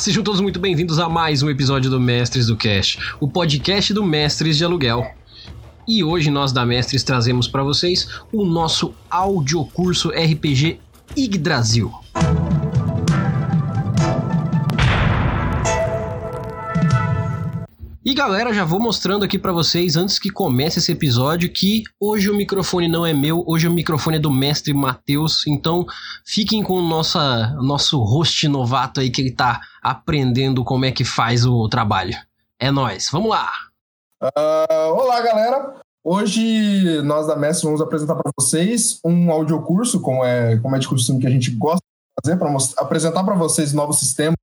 Sejam todos muito bem-vindos a mais um episódio do Mestres do Cast, o podcast do Mestres de Aluguel. E hoje nós da Mestres trazemos para vocês o nosso audiocurso RPG Yggdrasil. E galera, já vou mostrando aqui para vocês antes que comece esse episódio que hoje o microfone não é meu, hoje o microfone é do mestre Matheus, então fiquem com o nossa, nosso host novato aí que ele tá aprendendo como é que faz o trabalho. É nós, vamos lá. Uh, olá, galera. Hoje nós da Mestre vamos apresentar para vocês um audiocurso, como é, como é de costume que a gente gosta de fazer, para apresentar para vocês novos sistemas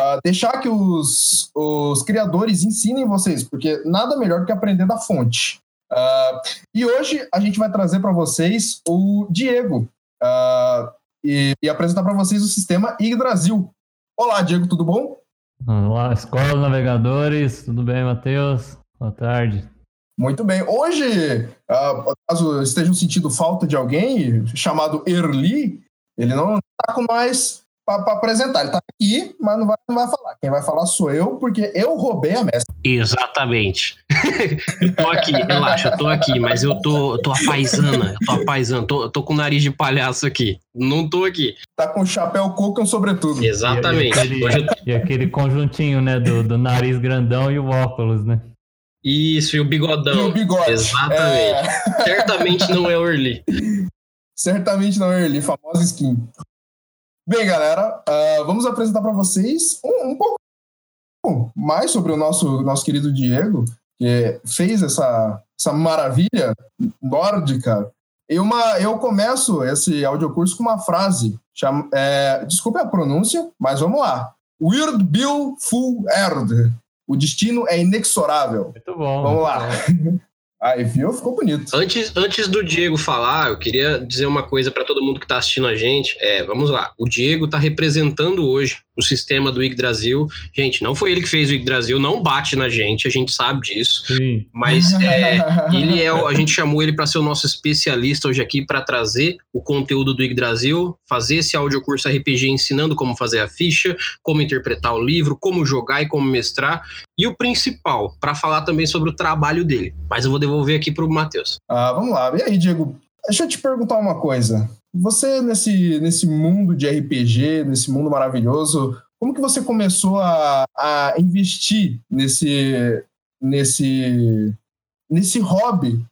Uh, deixar que os, os criadores ensinem vocês, porque nada melhor do que aprender da fonte. Uh, e hoje a gente vai trazer para vocês o Diego uh, e, e, apresentar para vocês o sistema Yggdrasil. Olá, Diego, tudo bom? Olá, Escola Navegadores, tudo bem, Matheus? Boa tarde. Muito bem. Hoje, caso estejam sentindo falta de alguém chamado Erli, ele não está com nós, para apresentar. Ele tá aqui, mas não vai, não vai falar. Quem vai falar sou eu, porque eu roubei a mestra. Exatamente. eu tô aqui, relaxa, eu tô aqui, mas eu tô, tô apaisana, eu tô apaisando, tô, tô com o nariz de palhaço aqui. Não tô aqui. Tá com chapéu coco sobretudo. Exatamente. E, e, aquele, e, aquele, conjuntinho, né, do, do nariz grandão e o óculos, né? Isso, e o bigodão. E o bigode. Exatamente. É... Certamente não é o Early. Certamente não é Early, famosa skin. Bem, galera, uh, vamos apresentar para vocês um, um, pouco mais sobre o nosso, nosso querido Diego, que fez essa, essa maravilha nórdica. E uma, eu começo esse audiocurso com uma frase. Chama, é, desculpe a pronúncia, mas vamos lá. Weird Bill Full Erd. O destino é inexorável. Muito bom. Vamos lá. Bom. Aí, viu? Ficou bonito. Antes, antes do Diego falar, eu queria dizer uma coisa para todo mundo que está assistindo a gente. É, vamos lá. O Diego está representando hoje o sistema do Yggdrasil. Gente, não foi ele que fez o Yggdrasil, não bate na gente, a gente sabe disso. Sim. Mas é, ele é, a gente chamou ele para ser o nosso especialista hoje aqui para trazer o conteúdo do Yggdrasil, fazer esse audiocurso RPG ensinando como fazer a ficha, como interpretar o livro, como jogar e como mestrar. E o principal, para falar também sobre o trabalho dele. Mas eu vou devolver aqui para o Matheus. Ah, vamos lá. E aí, Diego? Deixa eu te perguntar uma coisa. Você, nesse, nesse mundo de RPG, nesse mundo maravilhoso, como que você começou a, a investir nesse, nesse, nesse hobby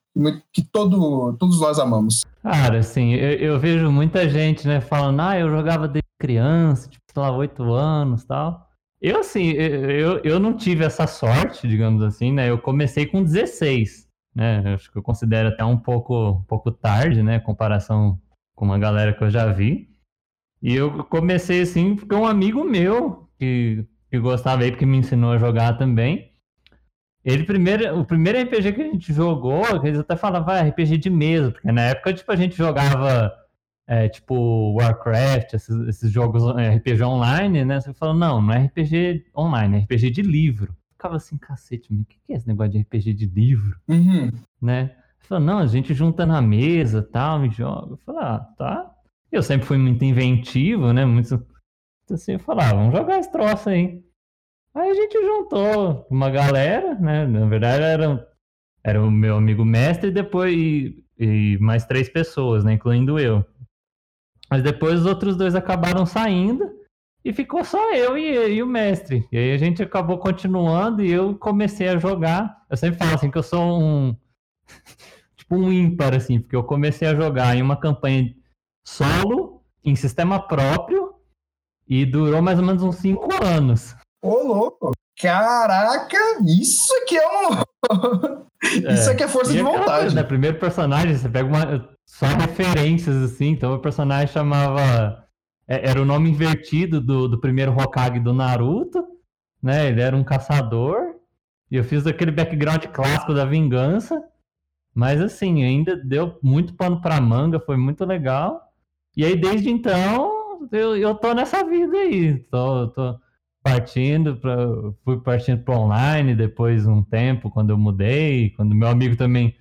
que todo, todos nós amamos? Cara, assim, eu, eu, vejo muita gente, né, falando, ah, eu jogava desde criança, tipo, sei lá, oito anos tal. Eu, assim, eu, eu não tive essa sorte, digamos assim, né, eu comecei com 16, né, acho que eu considero até um pouco, um pouco tarde, né, comparação com uma galera que eu já vi. E eu comecei assim porque um amigo meu que, que gostava aí, porque me ensinou a jogar também. Ele primeiro, o primeiro RPG que a gente jogou, eles até falavam ah, RPG de mesa, porque na época tipo a gente jogava é, tipo Warcraft, esses, esses, jogos é, RPG online, né? Você fala, não, não é RPG online, é RPG de livro. Ficava assim, cacete, o que é esse negócio de RPG de livro? Uhum. Né? Falou, não, a gente junta na mesa tal, me joga. Eu falei, ah, tá. Eu sempre fui muito inventivo, né? Muito então, assim, eu falei, ah, vamos jogar esse troço aí. Aí a gente juntou uma galera, né? Na verdade era, era o meu amigo mestre e depois e, e mais três pessoas, né? Incluindo eu. Mas depois os outros dois acabaram saindo e ficou só eu e, e, o mestre. E aí a gente acabou continuando e eu comecei a jogar. Eu sempre falo assim que eu sou um tipo um ímpar, assim, porque eu comecei a jogar em uma campanha solo, em sistema próprio, e durou mais ou menos uns 5 anos. Ô, louco! Caraca, isso aqui é um. É, isso aqui é força de vontade. Coisa, né? Primeiro personagem, você pega uma. Só referências, assim. Então o personagem chamava. É, era o nome invertido do, do primeiro Hokage do Naruto, né? Ele era um caçador. E eu fiz aquele background clássico da vingança. Mas assim, ainda deu muito pano pra manga, foi muito legal. E aí, desde então, eu, eu tô nessa vida aí. Tô, tô partindo para fui partindo para online depois um tempo quando eu mudei, quando meu amigo também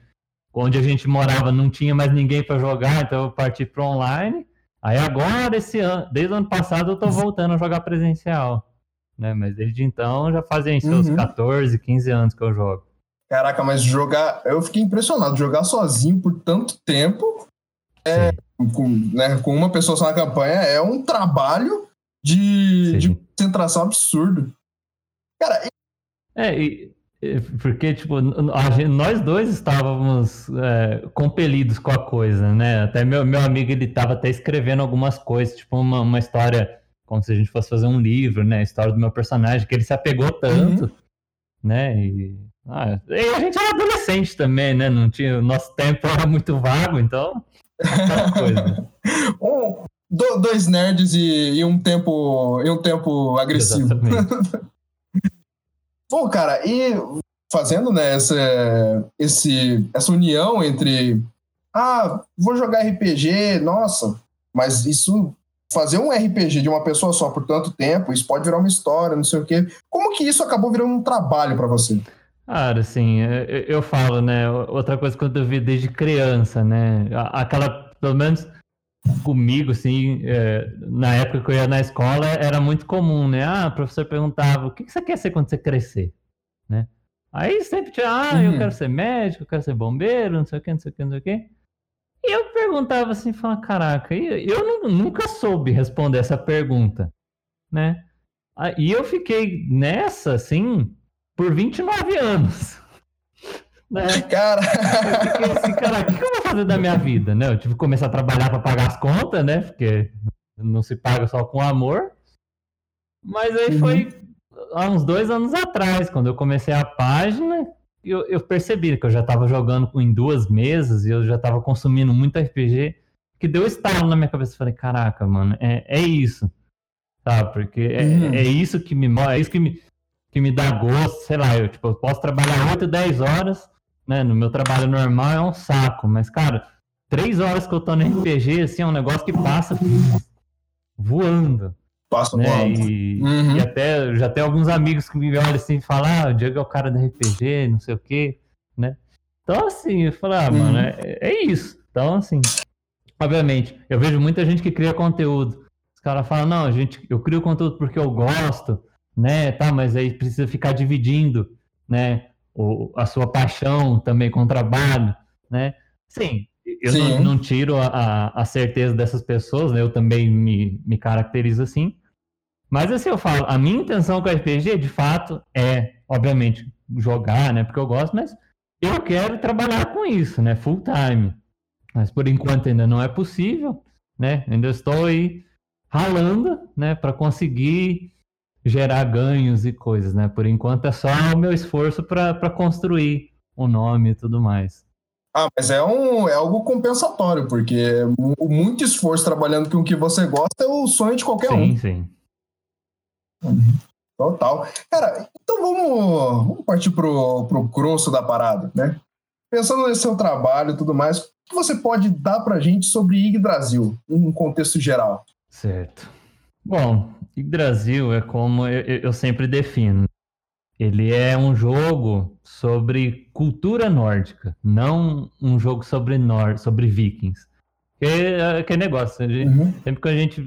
onde a gente morava não tinha mais ninguém para jogar, então eu parti para online. Aí agora esse ano, desde o ano passado eu tô voltando a jogar presencial. né? Mas desde então já fazem seus uhum. 14, 15 anos que eu jogo. Caraca, mas jogar. Eu fiquei impressionado. Jogar sozinho por tanto tempo, é, com, né, com uma pessoa só na campanha, é um trabalho de, de concentração absurdo. Cara. É, e, porque, tipo, gente, nós dois estávamos é, compelidos com a coisa, né? Até meu, meu amigo, ele estava até escrevendo algumas coisas, tipo uma, uma história, como se a gente fosse fazer um livro, né? A história do meu personagem, que ele se apegou tanto, uhum. né? E, ah, e a gente era adolescente também, né? Não tinha, o nosso tempo era muito vago, então... coisa. um, do, dois nerds e, e, um tempo e um tempo agressivo. Bom, cara, e fazendo né, essa, esse, essa união entre ah, vou jogar RPG, nossa, mas isso fazer um RPG de uma pessoa só por tanto tempo, isso pode virar uma história, não sei o quê. Como que isso acabou virando um trabalho para você? Cara, assim, eu falo, né? Outra coisa que eu vi desde criança, né? Aquela, pelo menos comigo, assim, é, na época que eu ia na escola, era muito comum, né? Ah, o professor perguntava, o que você quer ser quando você crescer? Né? Aí sempre tinha, ah, uhum. eu quero ser médico, eu quero ser bombeiro, não sei o que, não sei o que, não sei o que. E eu perguntava assim, falava, caraca, eu nunca soube responder essa pergunta, né? E eu fiquei nessa, assim, por 29 anos. Né? Cara. Eu fiquei assim, cara, o que eu vou fazer da minha vida, né? Eu tive que começar a trabalhar para pagar as contas, né? Porque não se paga só com amor. Mas aí uhum. foi há uns dois anos atrás, quando eu comecei a página, eu, eu percebi que eu já estava jogando em duas mesas e eu já estava consumindo muito RPG, que deu estalo na minha cabeça. Falei, caraca, mano, é, é isso. Tá? Porque é, uhum. é isso que me é isso que me, que me dá gosto, sei lá, eu, tipo, eu posso trabalhar 8, 10 horas né? No meu trabalho normal é um saco, mas, cara, três horas que eu tô no RPG, assim, é um negócio que passa voando. Passa né? voando. E, uhum. e, até, já tem alguns amigos que me olham assim e falam, ah, o Diego é o cara do RPG, não sei o quê, né? Então, assim, eu falo, ah, uhum. mano, é, é isso. Então, assim, obviamente, eu vejo muita gente que cria conteúdo. Os caras falam, não, gente, eu crio conteúdo porque eu gosto, né, tá, mas aí precisa ficar dividindo, né, o, a sua paixão também com o trabalho, né? Sim, eu Sim. Não, não, tiro a, a, certeza dessas pessoas, né? Eu também me, me caracterizo assim. Mas assim, eu falo, a minha intenção com o RPG, de fato, é, obviamente, jogar, né? Porque eu gosto, mas eu quero trabalhar com isso, né? Full time. Mas por enquanto ainda não é possível, né? Ainda estou aí ralando, né? Para conseguir gerar ganhos e coisas, né? Por enquanto é só o meu esforço para construir o nome e tudo mais. Ah, mas é, um, é algo compensatório, porque muito esforço trabalhando com o que você gosta é o sonho de qualquer sim, um. Sim, sim. Uhum. Total. Cara, então vamos, vamos partir pro, pro grosso da parada, né? Pensando nesse seu trabalho e tudo mais, o que você pode dar pra gente sobre Yggdrasil, em um contexto geral? Certo. Bom, Brasil é como eu, eu, sempre defino. Ele é um jogo sobre cultura nórdica, não um jogo sobre nor sobre vikings. Que, que negócio, gente, uhum. sempre que a gente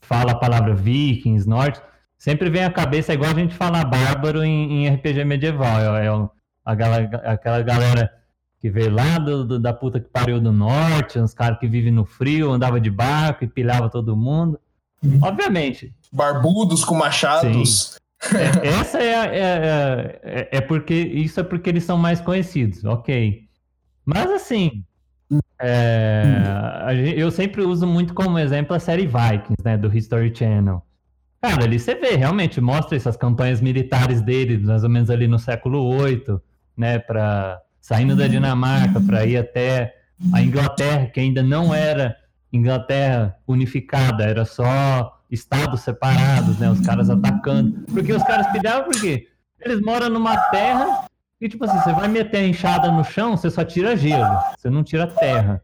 fala a palavra vikings, norte, sempre vem à cabeça, é igual a gente falar bárbaro em, em RPG medieval. É, é a, a, aquela galera que veio lá do, do, da puta que pariu do norte, uns caras que vivem no frio, andava de barco e pilhava todo mundo. Uhum. Obviamente. Barbudos com machados. É, essa é, é, é, é, porque. Isso é porque eles são mais conhecidos, ok. Mas assim. É, eu sempre uso muito como exemplo a série Vikings, né? Do History Channel. Cara, ali você vê, realmente, mostra essas campanhas militares dele, mais ou menos ali no século VIII, né? Pra, saindo da Dinamarca para ir até a Inglaterra, que ainda não era Inglaterra unificada, era só estados separados, né? Os caras atacando. Porque os caras pilhavam porque eles moram numa terra e, tipo assim, você vai meter a enxada no chão, você só tira gelo, você não tira terra.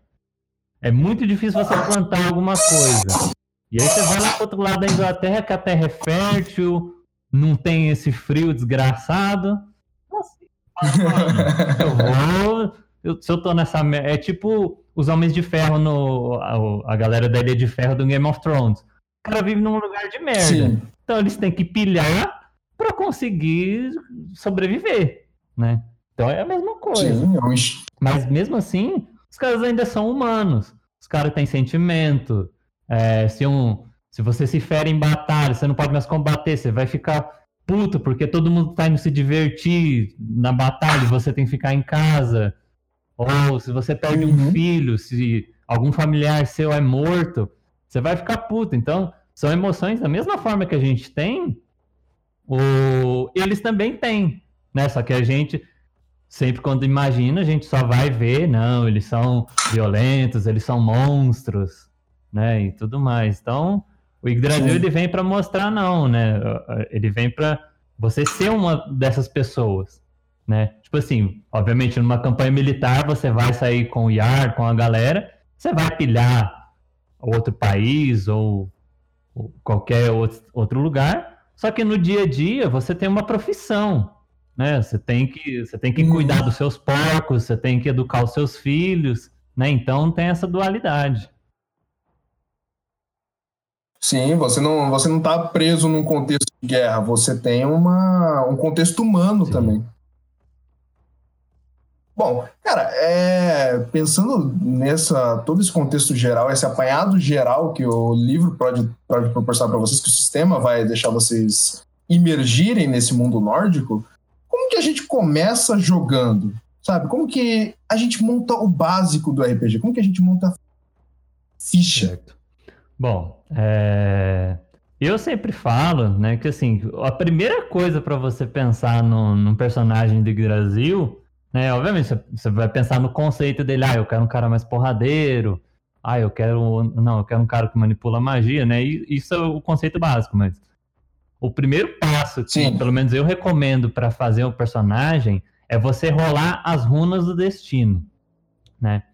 É muito difícil você plantar alguma coisa. E aí você vai lá pro outro lado da Inglaterra, que a terra é fértil, não tem esse frio desgraçado. Assim, eu vou. Eu, se eu tô nessa. É tipo os Homens de Ferro no. A, a, galera da Ilha de Ferro do Game of Thrones. O cara vive num lugar de merda. Sim. Então eles têm que pilhar para conseguir sobreviver, né? Então é a mesma coisa. Sim, é um... Mas mesmo assim, os caras ainda são humanos. Os caras têm sentimento. É, se, um, se você se fere em batalha, você não pode mais combater, você vai ficar puto porque todo mundo tá indo se divertir na batalha você tem que ficar em casa. Ou se você perde uhum. um filho, se algum familiar seu é morto, você vai ficar puto. Então, são emoções da mesma forma que a gente tem, o... eles também têm, né? Só que a gente, sempre quando imagina, a gente só vai ver, não, eles são violentos, eles são monstros, né? E tudo mais. Então, o Yggdrasil, ele vem para mostrar não, né? Ele vem para você ser uma dessas pessoas, né? Tipo assim, obviamente numa campanha militar você vai sair com o Yar, com a galera, você vai pilhar outro país ou, ou qualquer outro, outro lugar, só que no dia a dia você tem uma profissão, né? Você tem que, você tem que uhum. cuidar dos seus porcos, você tem que educar os seus filhos, né? Então tem essa dualidade. Sim, você não você não está preso num contexto de guerra, você tem uma, um contexto humano Sim. também. Bom, cara, é, pensando nessa todo esse contexto geral, esse apanhado geral que o livro pode, pode proporcionar para vocês, que o sistema vai deixar vocês imergirem nesse mundo nórdico, como que a gente começa jogando? Sabe? Como que a gente monta o básico do RPG? Como que a gente monta a ficha? Certo. Bom, é... eu sempre falo, né, que assim, a primeira coisa para você pensar num personagem do Brasil né? Obviamente, você vai pensar no conceito dele, ah, eu quero um cara mais porradeiro, ah, eu quero. Não, eu quero um cara que manipula magia, né? E isso é o conceito básico, mas o primeiro passo que, Sim. pelo menos, eu recomendo para fazer um personagem é você rolar as runas do destino, né?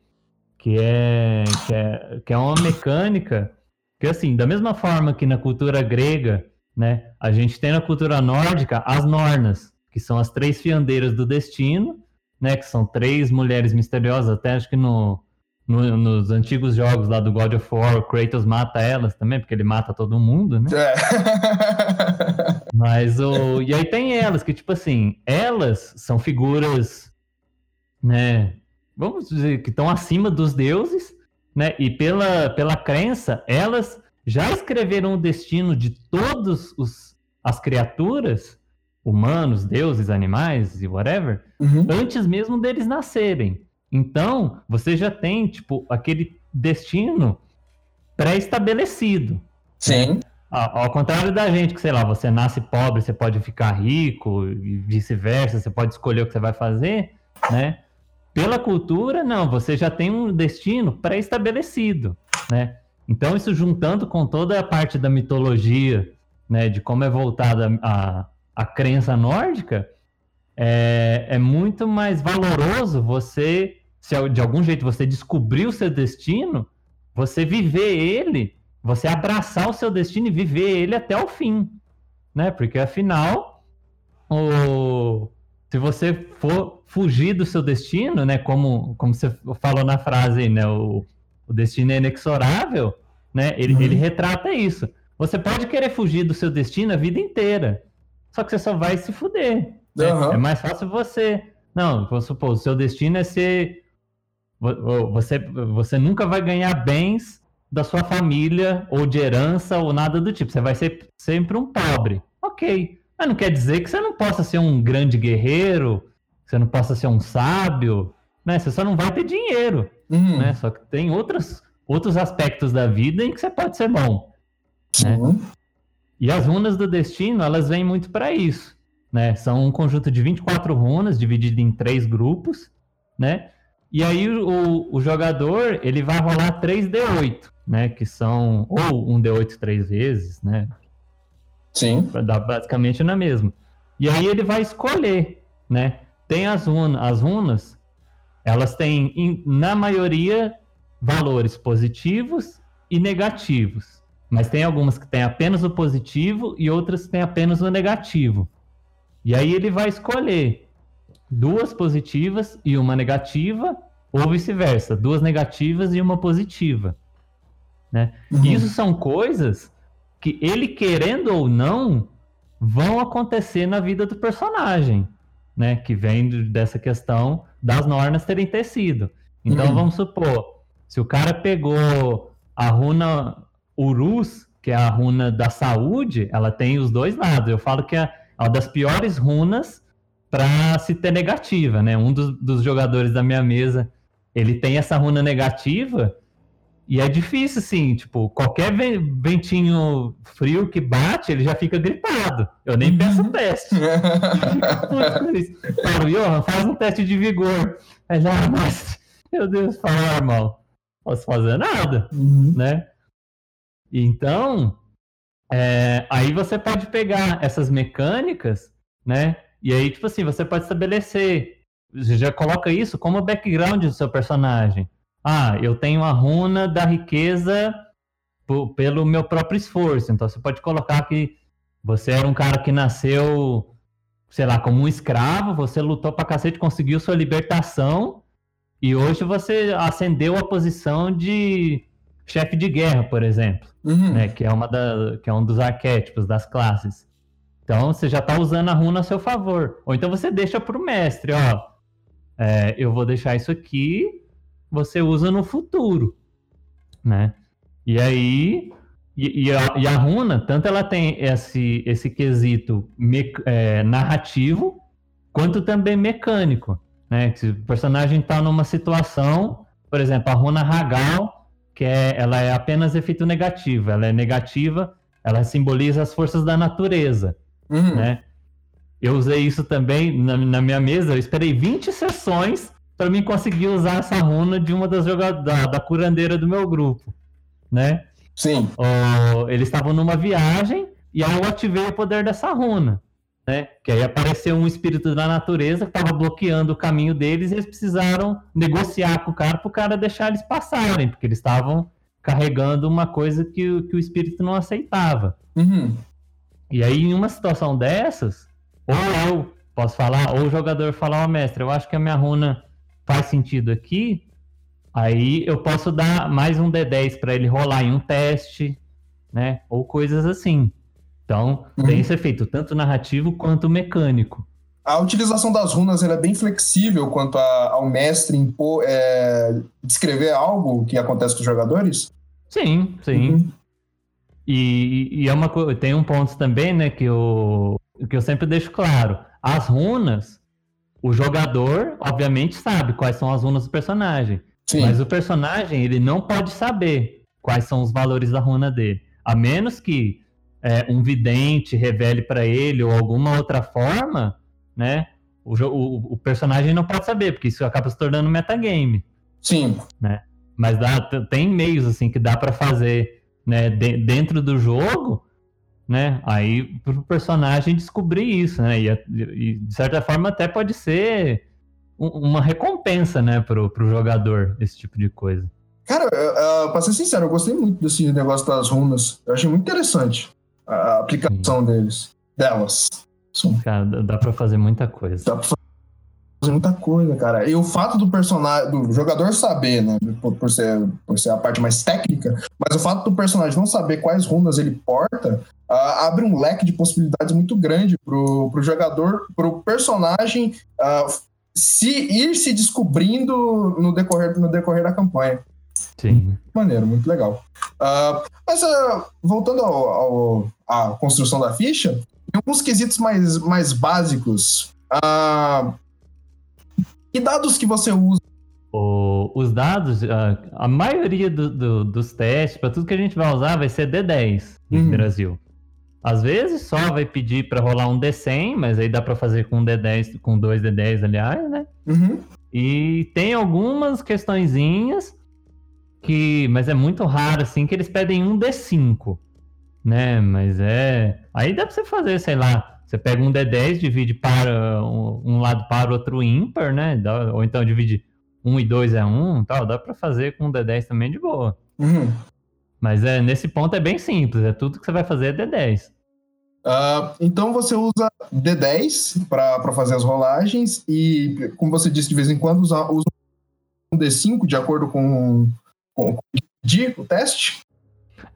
Que é, que é, que é uma mecânica que, assim, da mesma forma que na cultura grega, né, a gente tem na cultura nórdica as Nornas, que são as três fiandeiras do destino, né? Que são três mulheres misteriosas, até acho que no, no, nos antigos jogos lá do God of War, o Kratos mata elas também, porque ele mata todo mundo, né? É. Mas o. E aí tem elas, que, tipo assim, elas são figuras, né? Vamos dizer, que estão acima dos deuses, né? E pela, pela crença, elas já escreveram o destino de todas as criaturas humanos, deuses, animais e whatever, uhum. antes mesmo deles nascerem. Então, você já tem, tipo, aquele destino pré-estabelecido. Sim. Ao, ao contrário da gente, que sei lá, você nasce pobre, você pode ficar rico, e vice-versa, você pode escolher o que você vai fazer, né? Pela cultura, não, você já tem um destino pré-estabelecido, né? Então, isso juntando com toda a parte da mitologia, né, de como é voltada a, a crença nórdica, é, é muito mais valoroso você, se de algum jeito você descobrir o seu destino, você viver ele, você abraçar o seu destino e viver ele até o fim, né? Porque afinal, o, se você for fugir do seu destino, né? Como, como você falou na frase, né? O, o destino é inexorável, né? Ele, uhum. ele retrata isso. Você pode querer fugir do seu destino a vida inteira, só que você só vai se fuder. Né? É mais fácil você. Não, vou supor, o seu destino é ser. Você, você nunca vai ganhar bens da sua família, ou de herança, ou nada do tipo. Você vai ser sempre um pobre. Ok. Mas não quer dizer que você não possa ser um grande guerreiro, que você não possa ser um sábio, né? Você só não vai ter dinheiro. Uhum. Né? Só que tem outros, outros aspectos da vida em que você pode ser bom. Né? E as runas do destino, elas vêm muito para isso, né? São um conjunto de 24 runas, dividido em três grupos, né? E aí o, o jogador, ele vai rolar 3D8, né? Que são ou um D8 três vezes, né? Sim. Pra dar basicamente na mesma. E aí ele vai escolher, né? Tem as runas, as runas, elas têm, na maioria, valores positivos e negativos. Mas tem algumas que têm apenas o positivo e outras que têm apenas o negativo. E aí ele vai escolher duas positivas e uma negativa, ou vice-versa, duas negativas e uma positiva. Né? Uhum. Isso são coisas que ele querendo ou não vão acontecer na vida do personagem, né? Que vem dessa questão das normas terem tecido. Então uhum. vamos supor, se o cara pegou a runa Urus, que é a runa da saúde, ela tem os dois lados. Eu falo que é uma das piores runas para se ter negativa, né? Um dos, dos jogadores da minha mesa, ele tem essa runa negativa e é difícil, assim, tipo, qualquer ventinho frio que bate, ele já fica gripado. Eu nem peço uhum. teste. Falo, Johan, faz um teste de vigor. Aí já, ah, mas, meu Deus, fala, irmão, posso fazer nada, uhum. né? Então, é, aí você pode pegar essas mecânicas, né? E aí, tipo assim, você pode estabelecer, você já coloca isso como background do seu personagem. Ah, eu tenho a runa da riqueza pelo meu próprio esforço. Então você pode colocar que você era um cara que nasceu, sei lá, como um escravo, você lutou pra cacete, conseguiu sua libertação, e hoje você ascendeu a posição de chefe de guerra, por exemplo, uhum. né, que, é uma da, que é um dos arquétipos das classes. Então você já está usando a runa a seu favor. Ou então você deixa para o mestre, ó, é, eu vou deixar isso aqui você usa no futuro, né? E aí, e, e, a, e a, runa, tanto ela tem esse, esse quesito me, é, narrativo, quanto também mecânico, né? Se o personagem está numa situação, por exemplo, a runa Hagal, que é, ela é apenas efeito negativo, ela é negativa, ela simboliza as forças da natureza, uhum. né? Eu usei isso também na, na minha mesa, eu esperei 20 sessões para mim conseguir usar essa runa de uma das jogadoras da, da curandeira do meu grupo, né? Sim. Oh, eles estavam numa viagem e aí eu ativei o poder dessa runa, né? Que aí apareceu um espírito da natureza que estava bloqueando o caminho deles e eles precisaram negociar com o cara para o cara deixar eles passarem, porque eles estavam carregando uma coisa que, que o espírito não aceitava. Uhum. E aí, em uma situação dessas, ou eu posso falar, ou o jogador falar, ó, oh, mestre, eu acho que a minha runa faz sentido aqui, aí eu posso dar mais um D10 para ele rolar em um teste, né? Ou coisas assim. Então, uhum. tem esse efeito tanto narrativo quanto mecânico. A utilização das runas é bem flexível quanto a, ao mestre impor, é, descrever algo que acontece com os jogadores? Sim, sim. Uhum. E, e, é uma tem um ponto também, né, que eu, que eu sempre deixo claro. As runas, o jogador, obviamente, sabe quais são as runas do personagem. Sim. Mas o personagem, ele não pode saber quais são os valores da runa dele. A menos que é, um vidente revele para ele ou alguma outra forma, né? O, o, o, personagem não pode saber, porque isso acaba se tornando metagame. Sim. Né? Mas dá, tem meios assim que dá para fazer né, de, dentro do jogo né? Aí pro personagem descobrir isso, né? E, e, de certa forma até pode ser uma recompensa, né, pro, pro jogador, esse tipo de coisa. Cara, uh, pra ser sincero, eu gostei muito desse negócio das runas. Eu achei muito interessante a aplicação Sim. deles, delas. Sim. Cara, dá pra fazer muita coisa. Dá pra fazer muita coisa, cara. E o fato do personagem, do jogador saber, né, por, por, ser, por ser a parte mais técnica, mas o fato do personagem não saber quais runas ele porta, uh, abre um leque de possibilidades muito grande pro, pro jogador, pro personagem uh, se ir se descobrindo no decorrer, no decorrer da campanha. Sim. Maneiro, muito legal. Uh, mas voltando ao, ao, à construção da ficha, em alguns quesitos mais, mais básicos, uh, que dados que você usa? O, os dados, a, a maioria do, do, dos testes, para tudo que a gente vai usar, vai ser D10 no uhum. Brasil. Às vezes só vai pedir para rolar um D100, mas aí dá para fazer com D10, com dois D10, aliás, né? Uhum. E tem algumas questõezinhas que, mas é muito raro assim que eles pedem um D5, né? Mas é, aí dá para você fazer, sei lá, você pega um D10, divide para um, um lado para outro ímpar, né? Dá, ou então divide 1 e 2 é 1, tal, dá para fazer com um D10 também de boa. Uhum. Mas é, nesse ponto é bem simples, é tudo que você vai fazer é D10. Uh, ah, então você usa D10 para fazer as rolagens e, como você disse, de vez em quando usa, usa um D5 de acordo com, com o teste?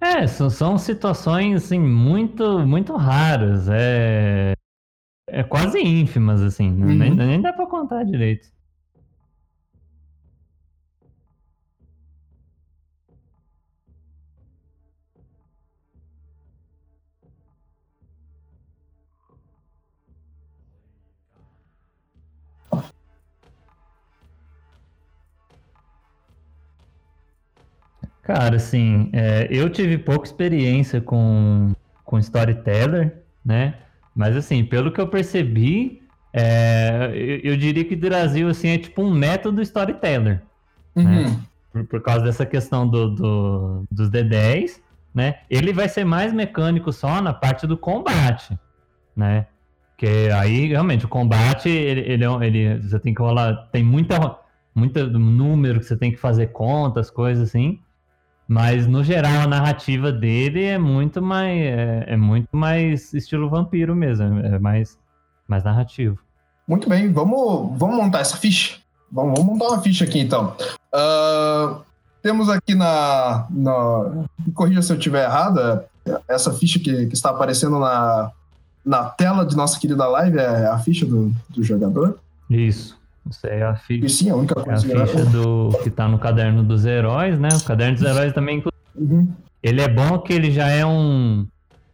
É, são, são situações assim, muito, muito raras. É, é quase ínfimas, assim. Uhum. Nem, nem dá pra contar direito. Cara, assim, é, eu tive pouca experiência com, com storyteller, né? Mas, assim, pelo que eu percebi, é, eu, eu, diria que o Brasil, assim, é tipo um método storyteller, né? uhum. né? Por, por, causa dessa questão do, do, dos D10, né? Ele vai ser mais mecânico só na parte do combate, né? Que aí, realmente, o combate, ele, ele, é ele você tem que rolar, tem muita, muita número que você tem que fazer contas, coisas assim. Mas, no geral, a narrativa dele é muito mais. É, é muito mais estilo vampiro mesmo. É mais, mais narrativo. Muito bem, vamos, vamos montar essa ficha. Vamos, vamos montar uma ficha aqui então. Uh, temos aqui na, na. Me corrija se eu estiver errada. Essa ficha que, que está aparecendo na, na tela de nossa querida live é a ficha do, do jogador. Isso. Isso é a ficha. Sim, a única coisa. É a ficha do, que tá no caderno dos heróis, né? O caderno dos heróis também. Uhum. Ele é bom que ele já é um,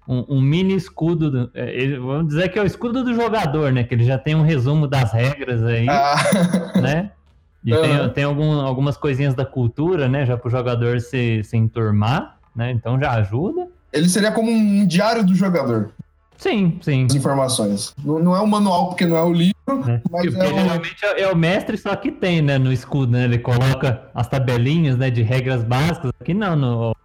um, um mini escudo. Do, é, ele, vamos dizer que é o escudo do jogador, né? Que ele já tem um resumo das regras aí, ah. né? E uhum. tem, tem algum, algumas coisinhas da cultura, né? Já pro jogador se, se enturmar, né? Então já ajuda. Ele seria como um diário do jogador. Sim, sim. As informações. Não, não é o manual porque não é o livro, é. mas porque é geralmente o... é o mestre só que tem, né, no escudo, né? Ele coloca as tabelinhas, né, de regras básicas. Aqui não, no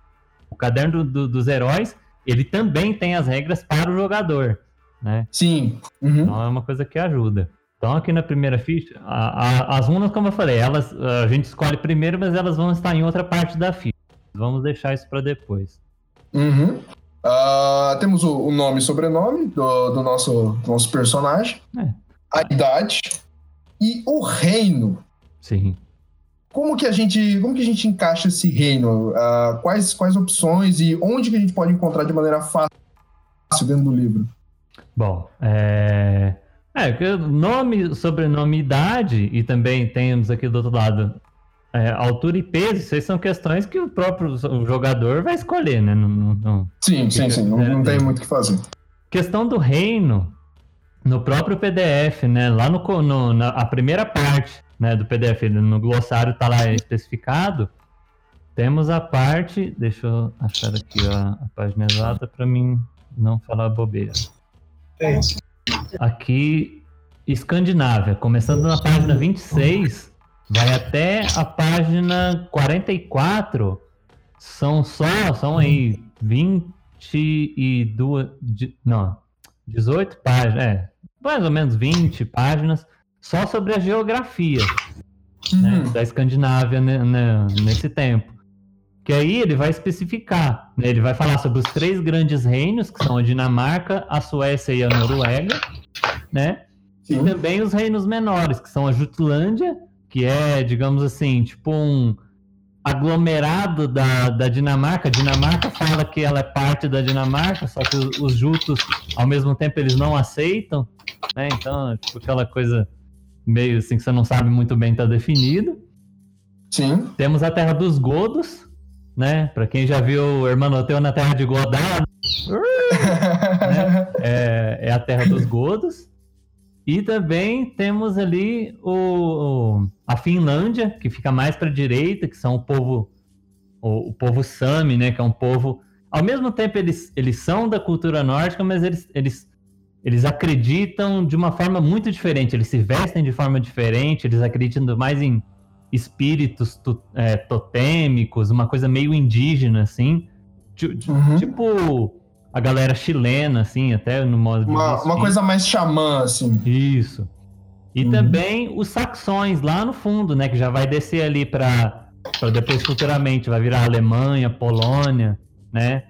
o caderno do, do, dos heróis, ele também tem as regras para o jogador, né? Sim. Uhum. Então é uma coisa que ajuda. Então aqui na primeira ficha, a, a, as runas, como eu falei, elas a gente escolhe primeiro, mas elas vão estar em outra parte da ficha. Vamos deixar isso para depois. Uhum. Uh, temos o, o, nome e sobrenome do, do nosso, do nosso personagem, é. a idade e o reino. Sim. Como que a gente, como que a gente encaixa esse reino? Uh, quais, quais opções e onde que a gente pode encontrar de maneira fácil dentro do livro? Bom, é... É, nome, sobrenome, idade, e também temos aqui do outro lado é, altura e peso, isso aí são questões que o próprio jogador vai escolher, né? Não, não, sim, sim, sim. Não, não tem muito o que fazer. Questão do reino, no próprio PDF, né? Lá no, no na a primeira parte né, do PDF, no glossário está lá especificado. Temos a parte, deixa eu achar aqui a, a página exata para mim não falar bobeira. É. Aqui, Escandinávia, começando na página 26, vai até a página 44. São só, são aí 22, não, 18 páginas, é, mais ou menos 20 páginas só sobre a geografia né, uhum. da Escandinávia né, né, nesse tempo. Que aí ele vai especificar, né, ele vai falar sobre os três grandes reinos, que são a Dinamarca, a Suécia e a Noruega, né? Sim. E também os reinos menores, que são a Jutlândia, que é, digamos assim, tipo um aglomerado da, da Dinamarca. A Dinamarca fala que ela é parte da Dinamarca, só que os, os jutos, ao mesmo tempo, eles não aceitam, né? Então, tipo, aquela coisa meio assim que você não sabe muito bem tá definido. Sim. Temos a Terra dos Godos, né? Para quem já viu o Hermanoteu na Terra de Godard, né? é, é a Terra dos Godos. E também temos ali o, a Finlândia, que fica mais para a direita, que são o povo o, o, povo Sami, né, que é um povo ao mesmo tempo eles, eles são da cultura nórdica, mas eles, eles eles acreditam de uma forma muito diferente, eles se vestem de forma diferente, eles acreditam mais em espíritos to, é, totêmicos, uma coisa meio indígena assim, uhum. tipo a galera chilena, assim, até no modo Uma, uma coisa mais xamã, assim. Isso. E uhum. também os saxões lá no fundo, né? Que já vai descer ali para depois futuramente, vai virar Alemanha, Polônia, né?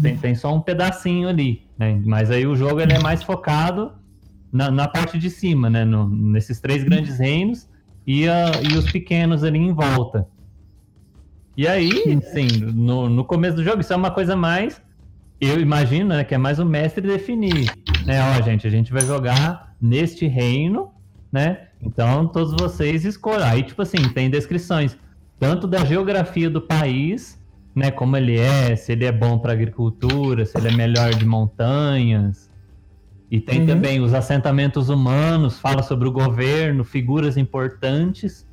Tem, tem só um pedacinho ali, né? Mas aí o jogo ele é mais focado na, na parte de cima, né? No, nesses três grandes reinos e, a, e os pequenos ali em volta. E aí, sim, no, no começo do jogo, isso é uma coisa mais. Eu imagino, né, que é mais o mestre definir. Né, ó, gente, a gente vai jogar neste reino, né? Então todos vocês escolhem. Aí, tipo assim, tem descrições tanto da geografia do país, né? Como ele é, se ele é bom para agricultura, se ele é melhor de montanhas. E tem uhum. também os assentamentos humanos, fala sobre o governo, figuras importantes,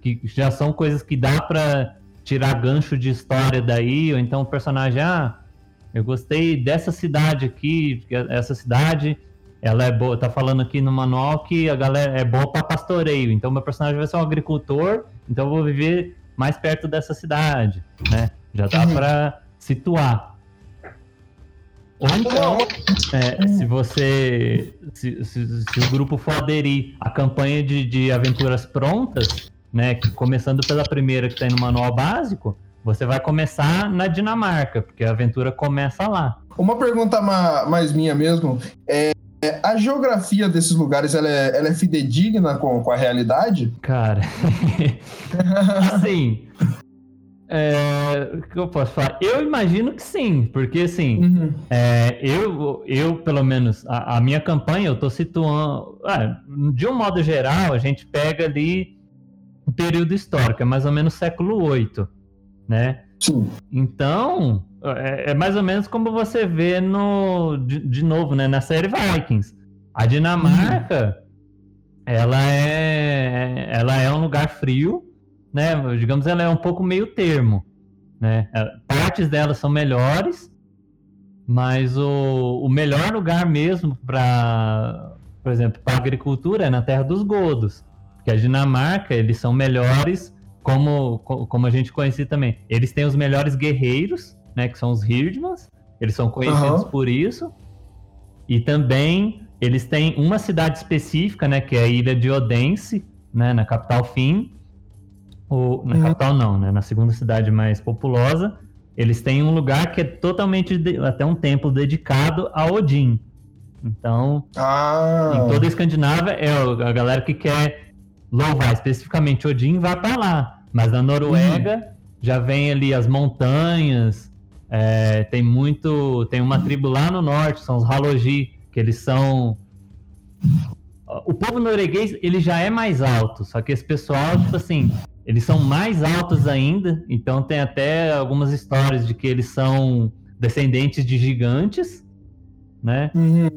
que já são coisas que dá para tirar gancho de história daí, ou então o personagem, ah, eu gostei dessa cidade aqui, essa cidade, ela é boa, tá falando aqui no manual que a galera é boa para pastoreio, então meu personagem vai ser um agricultor, então eu vou viver mais perto dessa cidade, né? Já dá uhum. para situar. Ou então, é, se você. Se, se, se, o grupo for aderir à campanha de, de aventuras prontas, né? Começando pela primeira que tem no manual básico, você vai começar na Dinamarca, porque a aventura começa lá. Uma pergunta mais minha mesmo. É, a geografia desses lugares ela é, ela é fidedigna com, com a realidade? Cara, assim, é, o que eu posso falar? Eu imagino que sim, porque assim, uhum. é, eu, eu, pelo menos, a, a, minha campanha, eu tô situando. Ah, de um modo geral, a gente pega ali o um período histórico, é mais ou menos século VIII, né? Sim. Então, é, é, mais ou menos como você vê no. De, de, novo, né? Na série Vikings. A Dinamarca, ela é. Ela é um lugar frio né? Digamos, ela é um pouco meio termo, né? É, partes dela são melhores, mas o, o melhor lugar mesmo para, por exemplo, para agricultura é na Terra dos Godos, porque a Dinamarca eles são melhores, como como a gente conhecia também. Eles têm os melhores guerreiros, né? Que são os Hirdmans. Eles são conhecidos uhum. por isso. E também eles têm uma cidade específica, né? Que é a ilha de Odense, né? Na capital Finn o, na uhum. capital não, né? Na segunda cidade mais populosa, eles têm um lugar que é totalmente, de, até um templo dedicado a Odin. Então, ah. em toda a Escandinávia, é a galera que quer louvar especificamente Odin vai para lá. Mas na Noruega uhum. já vem ali as montanhas, é, tem muito, tem uma tribo lá no norte, são os Halogi, que eles são o povo norueguês ele já é mais alto, só que esse pessoal, tipo assim, eles são mais altos ainda, então tem até algumas histórias de que eles são descendentes de gigantes, né? Uhum.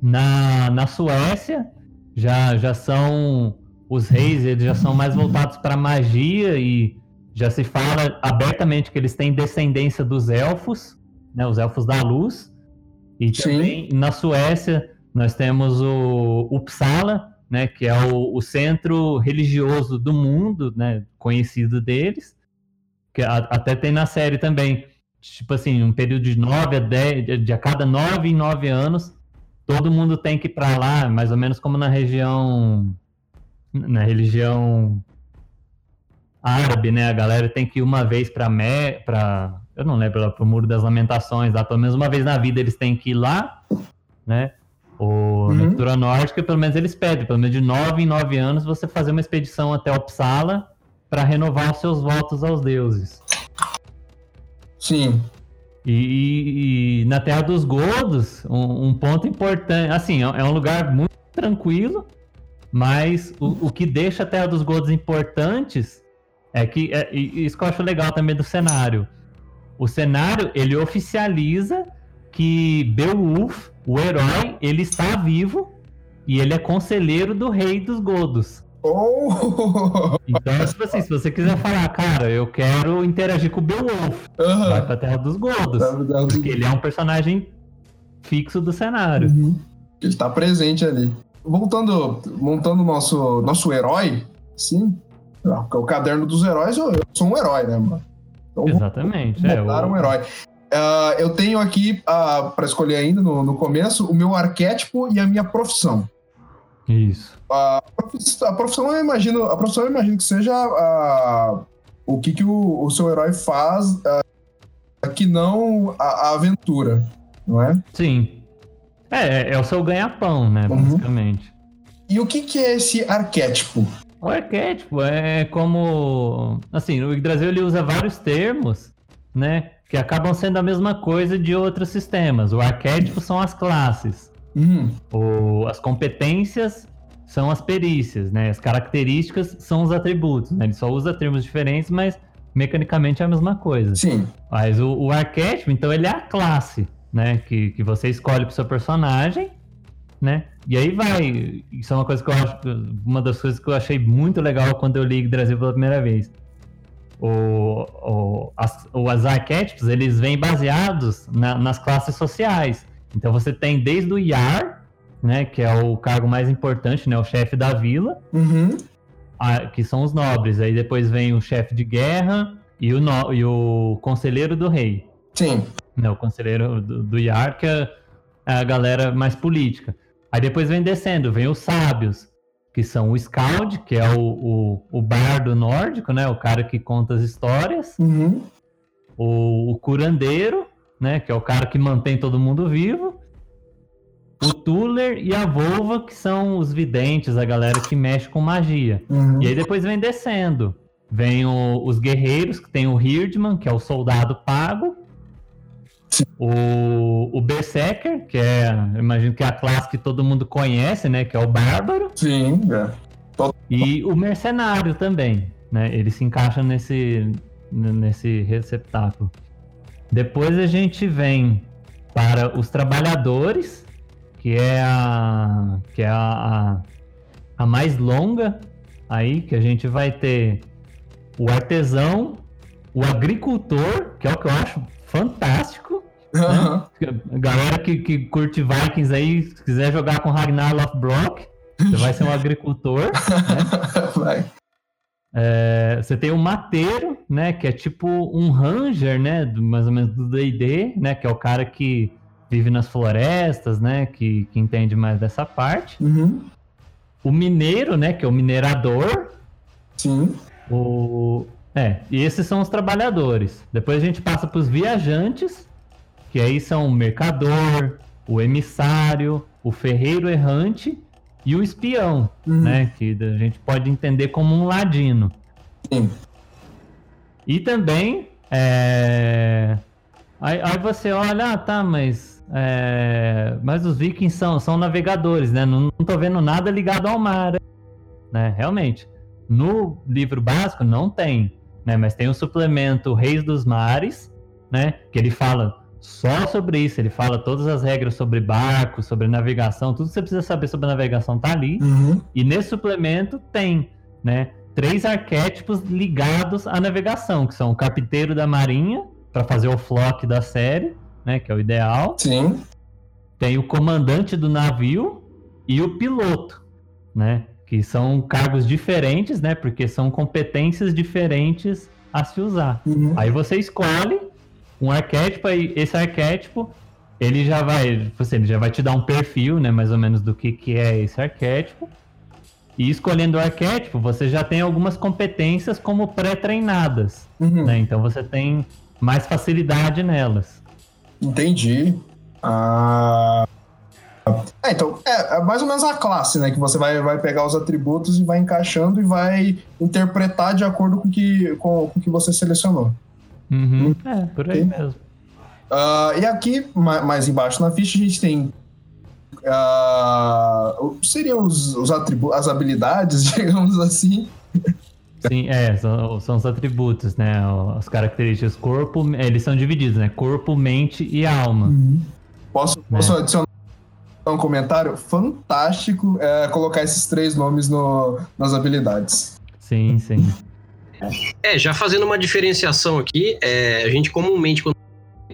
Na, na Suécia já, já são os reis, eles já são mais voltados para magia e já se fala abertamente que eles têm descendência dos elfos, né? Os elfos da luz. E também Sim. na Suécia nós temos o Uppsala, né, que é o, o, centro religioso do mundo, né, conhecido deles, que a, até tem na série também, tipo assim, um período de nove a dez, de a cada nove em nove anos, todo mundo tem que ir para lá, mais ou menos como na região, na religião árabe, né, a galera tem que ir uma vez para para eu não lembro, para o Muro das Lamentações, lá, pelo menos uma vez na vida eles têm que ir lá, né, o, uhum. Na cultura nórdica, pelo menos eles pedem, pelo menos de 9 em 9 anos, você fazer uma expedição até Uppsala para renovar os seus votos aos deuses. Sim. E, e, na Terra dos Godos, um, um, ponto importante, assim, é, é um lugar muito tranquilo, mas o, o que deixa a Terra dos Godos importantes é que, é, isso que eu acho legal também do cenário. O cenário, ele oficializa que Beowulf, o herói, ele está vivo e ele é conselheiro do rei dos Godos. Oh. Então, tipo assim, se você quiser falar, cara, eu quero interagir com o Beowulf, uhum. vai pra Terra dos Godos. Porque ele é um personagem fixo do cenário. Uhum. Ele está presente ali. Voltando, montando nosso nosso herói, sim. O caderno dos heróis, eu, sou um herói, né, mano? Então, Exatamente. Vou, vou é, o... um herói. Uh, eu tenho aqui, uh, ah, para escolher ainda no, no, começo, o meu arquétipo e a minha profissão. Isso. Uh, a profissão eu imagino, a profissão eu imagino que seja o que, que o, o, seu herói faz que não a, a, aventura, não é? Sim. É, é, é o seu ganha-pão, né, uhum. basicamente. E o que, que é esse arquétipo? O arquétipo é como. Assim, o Yggdrasil ele usa vários termos, né? Que acabam sendo a mesma coisa de outros sistemas. O arquétipo são as classes. Uhum. O, as competências são as perícias, né? As características são os atributos, né? Ele só usa termos diferentes, mas mecanicamente é a mesma coisa. Sim. Mas o, o arquétipo, então, ele é a classe, né? Que, que você escolhe pro seu personagem, né? E aí vai. Isso é uma coisa que eu acho. Uma das coisas que eu achei muito legal quando eu li Brasil pela primeira vez. O, o, as, os arquétipos, eles vêm baseados na, nas classes sociais. Então você tem desde o Yar, né? Que é o cargo mais importante, né? O chefe da vila. Uhum. a- que são os nobres. Aí depois vem o chefe de guerra e o, no- e o conselheiro do rei. Sim. Né, o conselheiro do, do Yar, que é a galera mais política. Aí depois vem descendo, vem os sábios, que são o Skald, que é o, o, o bardo nórdico, né? O cara que conta as histórias. Uhum. O, o curandeiro, né? Que é o cara que mantém todo mundo vivo. O Tuller e a Volva, que são os videntes, a galera que mexe com magia. Uhum. E aí depois vem descendo. Vem o- os guerreiros, que tem o Hirdman, que é o soldado pago. O, o Berserker, que é, eu imagino que é a classe que todo mundo conhece, né? Que é o bárbaro. Sim, é. E o mercenário também, né? Ele se encaixa nesse, nesse receptáculo. Depois a gente vem para os trabalhadores, que é a que é a, a, a mais longa aí, que a gente vai ter o artesão, o agricultor, que é o que eu acho fantástico. A galera que, que curte Vikings aí, se quiser jogar com Ragnar Lothbrok, você vai ser um agricultor. Vai. É, você tem o mateiro, né? Que é tipo um ranger, né? do- mais ou menos do D&D, né? Que é o cara que vive nas florestas, né? Que, que entende mais dessa parte. Uhum. O mineiro, né? Que é o minerador. Sim. O... É, e esses são os trabalhadores. Depois a gente passa para os viajantes, que aí são o mercador, o emissário, o ferreiro errante e o espião, Uhum. né? Que a gente pode entender como um ladino. Sim. E também, é... aí, aí você olha, ah, tá, mas, é, mas os vikings são, são navegadores, né? Não, não tô vendo nada ligado ao mar, né? Realmente. No livro básico não tem, né? Mas tem o suplemento Reis dos Mares, né? Que ele fala só sobre isso, ele fala todas as regras sobre barcos, sobre navegação, tudo que você precisa saber sobre navegação tá ali. Uhum. E nesse suplemento tem, né, três arquétipos ligados à navegação, que são o carpinteiro da marinha, para fazer o flock da série, né, que é o ideal. Sim. Tem o comandante do navio e o piloto, né, que são cargos diferentes, né, porque são competências diferentes a se usar. Uhum. Aí você escolhe um arquétipo, aí esse arquétipo, ele já vai, tipo assim, ele já vai te dar um perfil, né, mais ou menos do que, que é esse arquétipo. E escolhendo o arquétipo, você já tem algumas competências como pré-treinadas, Uhum. né? Então você tem mais facilidade nelas. Entendi. Ah... É, então, é, é mais ou menos a classe, né? Que você vai, vai pegar os atributos e vai encaixando e vai interpretar de acordo com o que, com, com o que você selecionou. Uhum. É, por aí mesmo. Ah, e aqui, ma- mais embaixo na ficha, a gente tem. o- seriam os, os atributos, as habilidades, digamos assim. Sim, é, são, são os atributos, né? As características corpo, eles são divididos, né? Corpo, mente e alma. Posso, posso adicionar um comentário? Fantástico é, colocar esses três nomes no, nas habilidades. Sim, sim. É, já fazendo uma diferenciação aqui, é, a gente comumente, quando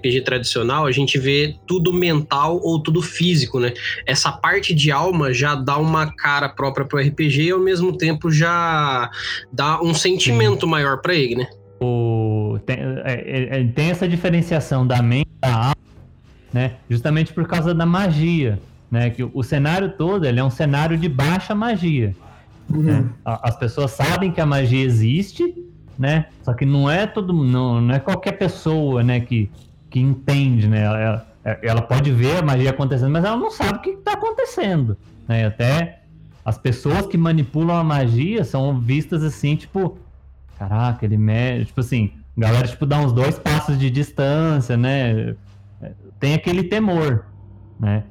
RPG tradicional, a gente vê tudo mental ou tudo físico, né? Essa parte de alma já dá uma cara própria pro RPG e ao mesmo tempo já dá um sentimento maior pra ele, né? O, tem, é, é, tem essa diferenciação da mente da alma, né? Justamente por causa da magia, né? Que o, o cenário todo ele é um cenário de baixa magia. Né? A- As pessoas sabem que a magia existe, né? Só que não é todo, não, não é qualquer pessoa, né? Que, que entende, né? Ela, ela pode ver a magia acontecendo, mas ela não sabe o que está acontecendo, né? Até as pessoas que manipulam a magia são vistas assim, tipo, caraca, ele mexe, tipo assim, galera, tipo, dá uns dois passos de distância, né? Tem aquele temor, né?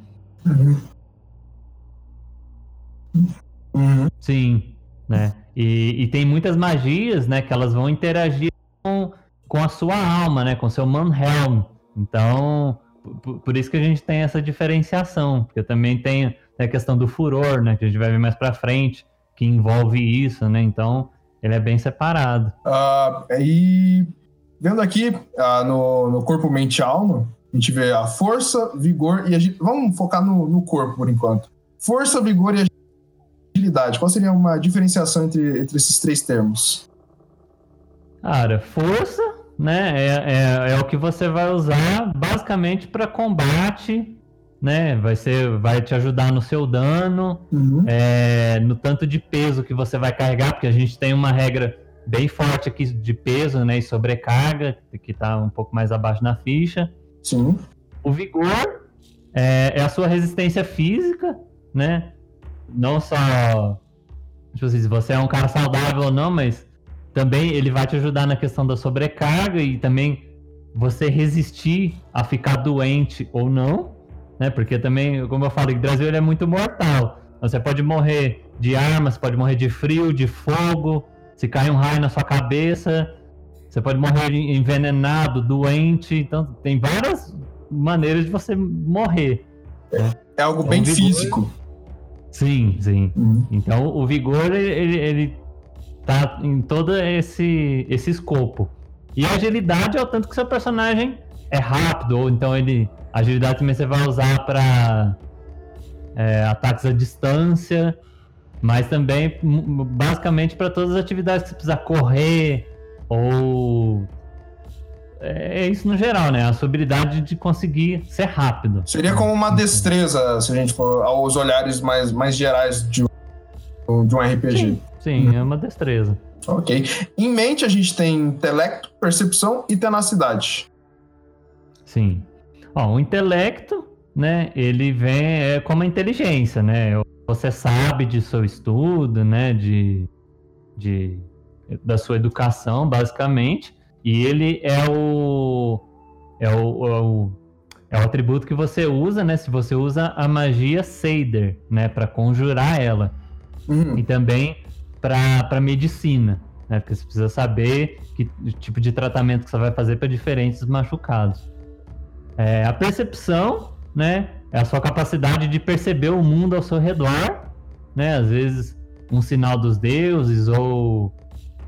Uhum. Uhum. Sim, né? E, e, tem muitas magias, né, que elas vão interagir com, com a sua alma, né, com seu Manhelm. Então, por, por, isso que a gente tem essa diferenciação, porque também tem a questão do furor, né, que a gente vai ver mais para frente, que envolve isso, né? Então, ele é bem separado. Uh, e vendo aqui uh, no, no corpo, mente e alma, a gente vê a força, vigor e agilidade. Vamos focar no, no corpo por enquanto. Força, vigor e agilidade. Qual seria uma diferenciação entre, entre esses três termos? Cara, força, né? É, é, é o que você vai usar basicamente para combate, né? Vai ser, vai te ajudar no seu dano, uhum. é, no tanto de peso que você vai carregar, porque a gente tem uma regra bem forte aqui de peso, né? E sobrecarga, que está um pouco mais abaixo na ficha. Sim. O vigor é, é a sua resistência física, né? Não só. Tipo assim, se você é um cara saudável ou não, mas também ele vai te ajudar na questão da sobrecarga e também você resistir a ficar doente ou não, né? Porque também, como eu falei, o Brasil ele é muito mortal. Você pode morrer de armas, pode morrer de frio, de fogo, se cair um raio na sua cabeça, você pode morrer envenenado, doente. Então, tem várias maneiras de você morrer. Né? É algo então, bem físico. Sim, sim. Uhum. Então, o vigor, ele, ele tá em todo esse, esse escopo. E a agilidade é o tanto que seu personagem é rápido, ou então ele. agilidade também você vai usar para é, ataques à distância, mas também basicamente para todas as atividades que você precisa correr, ou é, é isso no geral, né? A sua habilidade de conseguir ser rápido. Seria como uma destreza, se a gente for aos olhares mais, mais gerais de, de um RPG. Sim, sim hum. é uma destreza. Ok. Em mente, a gente tem intelecto, percepção e tenacidade. Sim. Ó, o intelecto, né? Ele vem é como a inteligência, né? Você sabe de seu estudo, né? De, de da sua educação, basicamente, e ele é o é o, é o, é o atributo que você usa, né? Se você usa a magia Seider, né, para conjurar ela, uhum. e também para medicina, né? Porque você precisa saber que tipo de tratamento que você vai fazer para diferentes machucados. É, a percepção, né? É a sua capacidade de perceber o mundo ao seu redor, né? Às vezes um sinal dos deuses ou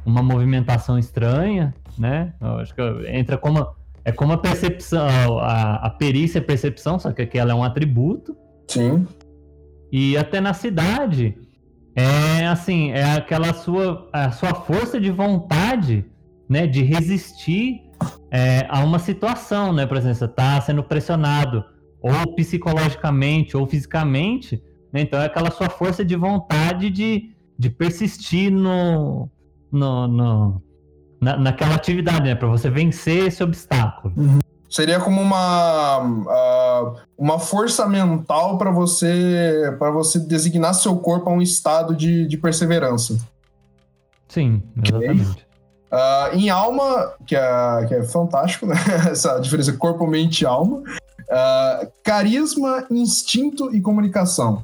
uma movimentação estranha, né? Eu acho que entra como é como a percepção, a, a perícia e percepção, só que aqui ela é um atributo. Sim. E até na cidade é assim, é aquela sua a sua força de vontade, né, de resistir é, a uma situação, né? Por exemplo, você está sendo pressionado ou psicologicamente ou fisicamente, né? Então é aquela sua força de vontade de, de persistir no, no, no na, naquela atividade, né? Para você vencer esse obstáculo. Uhum. Seria como uma, uh, uma força mental para você para você designar seu corpo a um estado de, de perseverança. Sim, exatamente. Okay. Uh, em alma, que é, que é fantástico, né? Essa diferença corpo, mente e alma. Uh, carisma, instinto e comunicação.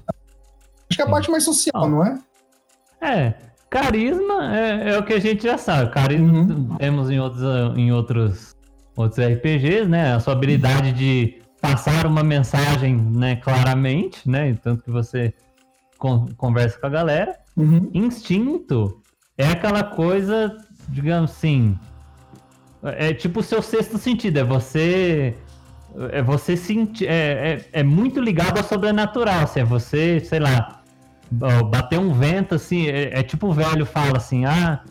Acho que é a parte mais social, não é? É, Carisma é, é, o que a gente já sabe. Carisma uhum. temos em outros, em outros, outros RPGs, né? A sua habilidade de passar uma mensagem, né, claramente, né? Tanto que você con conversa com a galera. Uhum. Instinto é aquela coisa, digamos assim, é tipo o seu sexto sentido, é você é você sentir, é, é, é muito ligado ao sobrenatural, assim, é você, sei lá, bater um vento assim, é, é, tipo o velho fala assim, ah,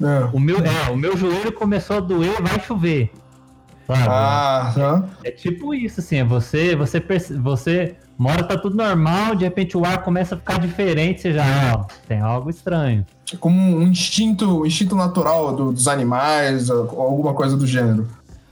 é. o meu, é, o meu joelho começou a doer, vai chover. Sabe? Ah, é tipo isso, assim, é você, você, você mora, tá tudo normal, de repente o ar começa a ficar diferente, você já, ó, tem algo estranho. É como um instinto, instinto natural do, dos animais, alguma coisa do gênero.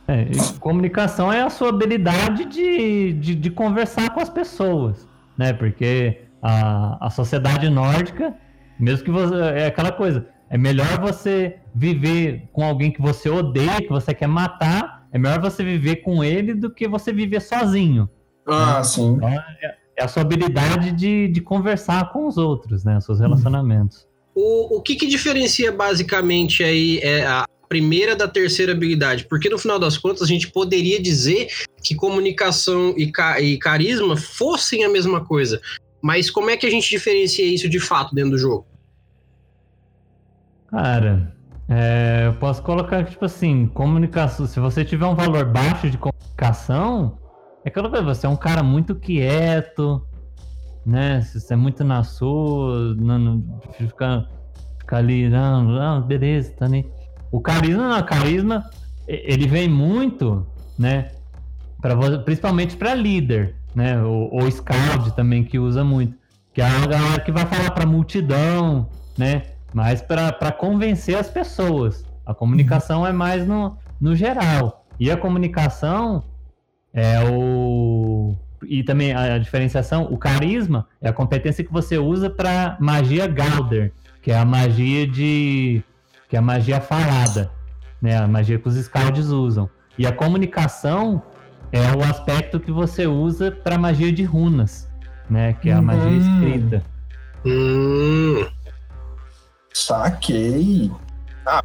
É, comunicação é a sua habilidade de, de, de conversar com as pessoas, né? Porque a, a sociedade nórdica, mesmo que você. É aquela coisa. É melhor você viver com alguém que você odeia, que você quer matar. É melhor você viver com ele do que você viver sozinho. Ah, né? sim. Então, é, é a sua habilidade de, de conversar com os outros, né? Os seus relacionamentos. O, o que, que diferencia basicamente aí é a primeira da terceira habilidade? Porque no final das contas a gente poderia dizer que comunicação e, ca e carisma fossem a mesma coisa. Mas como é que a gente diferencia isso de fato dentro do jogo? Cara, é, eu posso colocar tipo assim, comunicação. Se você tiver um valor baixo de comunicação, é aquela coisa, você é um cara muito quieto, né? Você é muito na sua, não, não fica, fica ali, não, não, beleza, tá nem. O carisma, não, carisma, ele vem muito, né? Pra, principalmente para líder, né? O, o scout também que usa muito, que é a galera que vai falar para multidão, né? Mas para convencer as pessoas. A comunicação é mais no, no geral. E a comunicação é o e também a diferenciação, o carisma é a competência que você usa para magia Galder, que é a magia de que é a magia falada, né? A magia que os Scards usam. E a comunicação é o aspecto que você usa para magia de runas, né? Que é a magia hum. escrita. Hum. Saquei. Ah.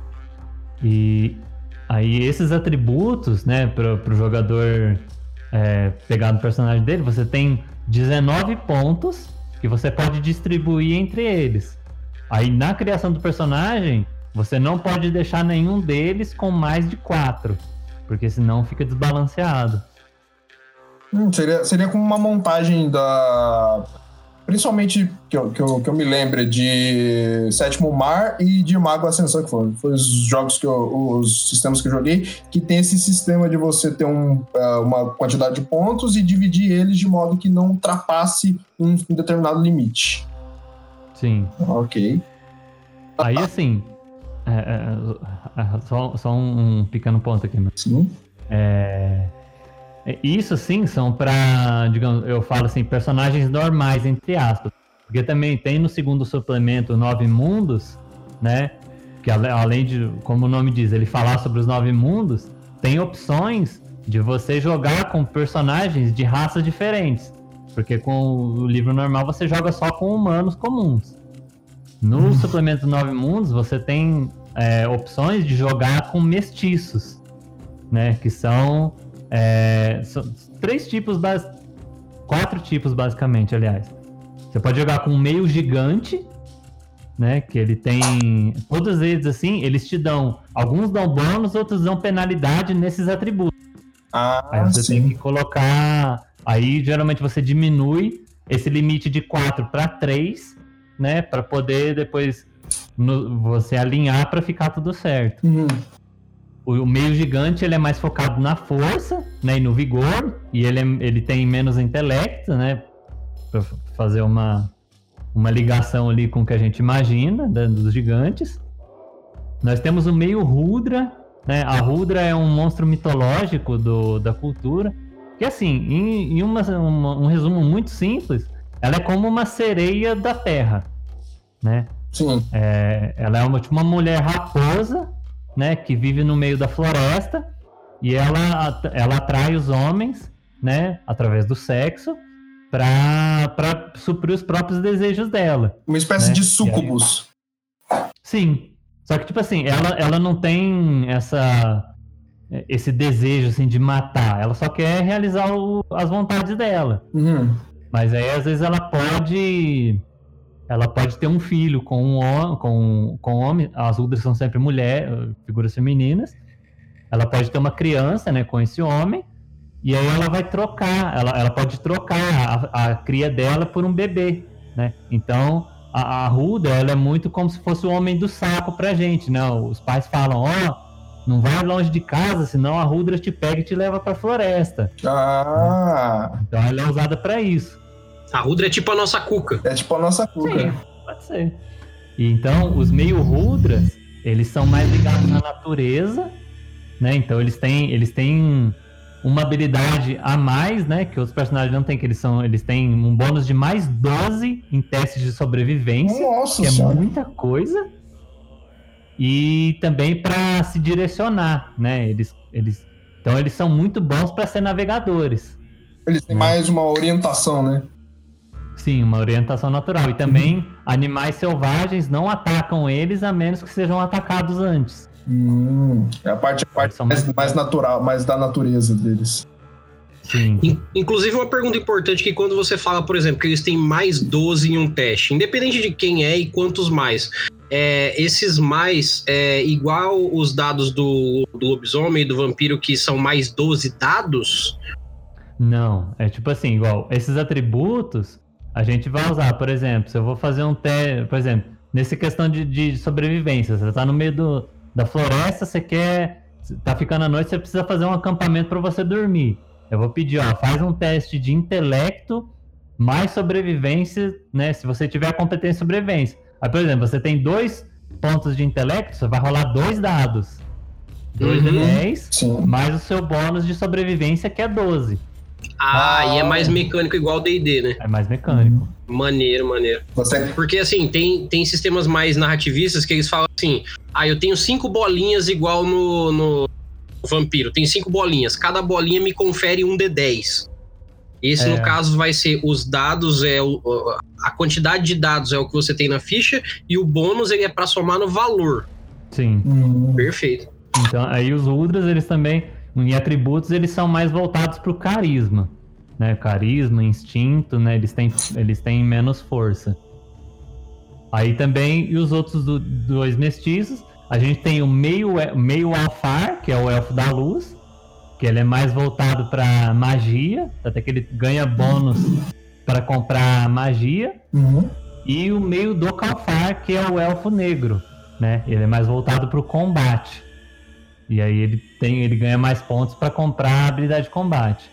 E aí esses atributos, né, para o jogador é, pegar no personagem dele, você tem 19 pontos que você pode distribuir entre eles. Aí na criação do personagem, você não pode deixar nenhum deles com mais de 4, porque senão fica desbalanceado. Hum, seria, seria como uma montagem da principalmente que eu, que eu, que eu me lembro de Sétimo Mar e de Mago Ascensão, que foram, foram os jogos que eu, os sistemas que eu joguei, que tem esse sistema de você ter um, uh, uma quantidade de pontos e dividir eles de modo que não ultrapasse um, um determinado limite. Sim. Ok. Aí assim, é, é, é, só, só um, pequeno ponto aqui. Sim. É é, isso sim são para, digamos, eu falo assim, personagens normais, entre aspas. Porque também tem no segundo suplemento Nove Mundos, né? Que além de, como o nome diz, ele falar sobre os nove mundos, tem opções de você jogar com personagens de raças diferentes. Porque com o livro normal você joga só com humanos comuns. No uhum. suplemento Nove Mundos você tem é, opções de jogar com mestiços, né? Que são é, são três tipos, quatro tipos basicamente, aliás. Você pode jogar com um meio gigante, né? Que ele tem. Todos eles, assim, eles te dão. Alguns dão bônus, outros dão penalidade nesses atributos. Ah, aí você sim. tem que colocar. Aí geralmente você diminui esse limite de 4 para 3, né? Para poder depois no, você alinhar para ficar tudo certo. Uhum. O meio gigante ele é mais focado na força, né, e no vigor, e ele, é, ele tem menos intelecto, né, para fazer uma, uma ligação ali com o que a gente imagina né, dos gigantes. Nós temos o meio Rudra, né, a Rudra é um monstro mitológico do, da cultura, que assim, em, em uma, uma, um resumo muito simples, ela é como uma sereia da terra, né? Sim. É, ela é uma, tipo uma mulher raposa né, que vive no meio da floresta e ela, ela atrai os homens, né, através do sexo, para suprir os próprios desejos dela. Uma espécie né? de sucubus. Sim. Só que, tipo assim, ela, ela não tem essa esse desejo assim de matar. Ela só quer realizar o, as vontades dela. Uhum. Mas aí às vezes ela pode ela pode ter um filho com um, com, com um homem, as Udras são sempre mulher, figuras femininas. Ela pode ter uma criança, né, com esse homem, e aí ela vai trocar, ela, ela pode trocar a, a cria dela por um bebê, né? Então, a, a Ruda, ela é muito como se fosse o homem do saco pra gente, né? Os pais falam, ó, oh, não vai longe de casa, senão a Rudra te pega e te leva pra floresta. Ah! Então ela é usada para isso. A Rudra é tipo a nossa cuca. É tipo a nossa cuca. Sim, pode ser. E então, os meio Rudras, eles são mais ligados à natureza, né? Então, eles têm, eles têm uma habilidade a mais, né? Que os personagens não têm, que eles são. Eles têm um bônus de mais 12 em testes de sobrevivência. Nossa que senhora. é muita coisa. E também para se direcionar, né? Eles, eles, então eles são muito bons para ser navegadores. Eles têm mais uma orientação, né? Sim, uma orientação natural. E também animais selvagens não atacam eles a menos que sejam atacados antes. Hum, é a parte, a parte mais, mais natural, mais da natureza deles. Sim. In- Inclusive, uma pergunta importante que quando você fala, por exemplo, que eles têm mais 12 em um teste, independente de quem é e quantos mais, é, esses mais, é igual os dados do, do lobisomem e do vampiro, que são mais 12 dados? Não, é tipo assim, igual, esses atributos a gente vai usar, por exemplo, se eu vou fazer um teste, por exemplo, nessa questão de, de sobrevivência, você tá no meio do, da floresta, você quer, tá ficando à noite, você precisa fazer um acampamento para você dormir. Eu vou pedir, ó, faz um teste de intelecto mais sobrevivência, né, se você tiver a competência de sobrevivência. Aí, por exemplo, você tem dois pontos de intelecto, você vai rolar dois dados. Dois de Uhum. 10, Sim. mais o seu bônus de sobrevivência, que é 12. Ah, Ah. e é mais mecânico igual o D&D, né? É mais mecânico. Maneiro, maneiro. Você Porque, assim, tem, tem sistemas mais narrativistas que eles falam assim: ah, eu tenho cinco bolinhas igual no, no Vampiro. Tem cinco bolinhas. Cada bolinha me confere um D10. Esse, É. no caso, vai ser os dados, é o, a quantidade de dados é o que você tem na ficha, e o bônus ele é para somar no valor. Sim. Hum, Perfeito. Então, aí os Udras, eles também, em atributos, eles são mais voltados pro carisma. Né? Carisma, instinto, né? Eles têm, eles têm menos força. Aí também, e os outros do- dois mestiços, a gente tem o meio, meio alfar, que é o elfo da luz, que ele é mais voltado para magia, até que ele ganha bônus para comprar magia. uhum. E o meio do Calfar, que é o elfo negro, né? Ele é mais voltado para o combate. E aí ele tem, ele ganha mais pontos para comprar a habilidade de combate.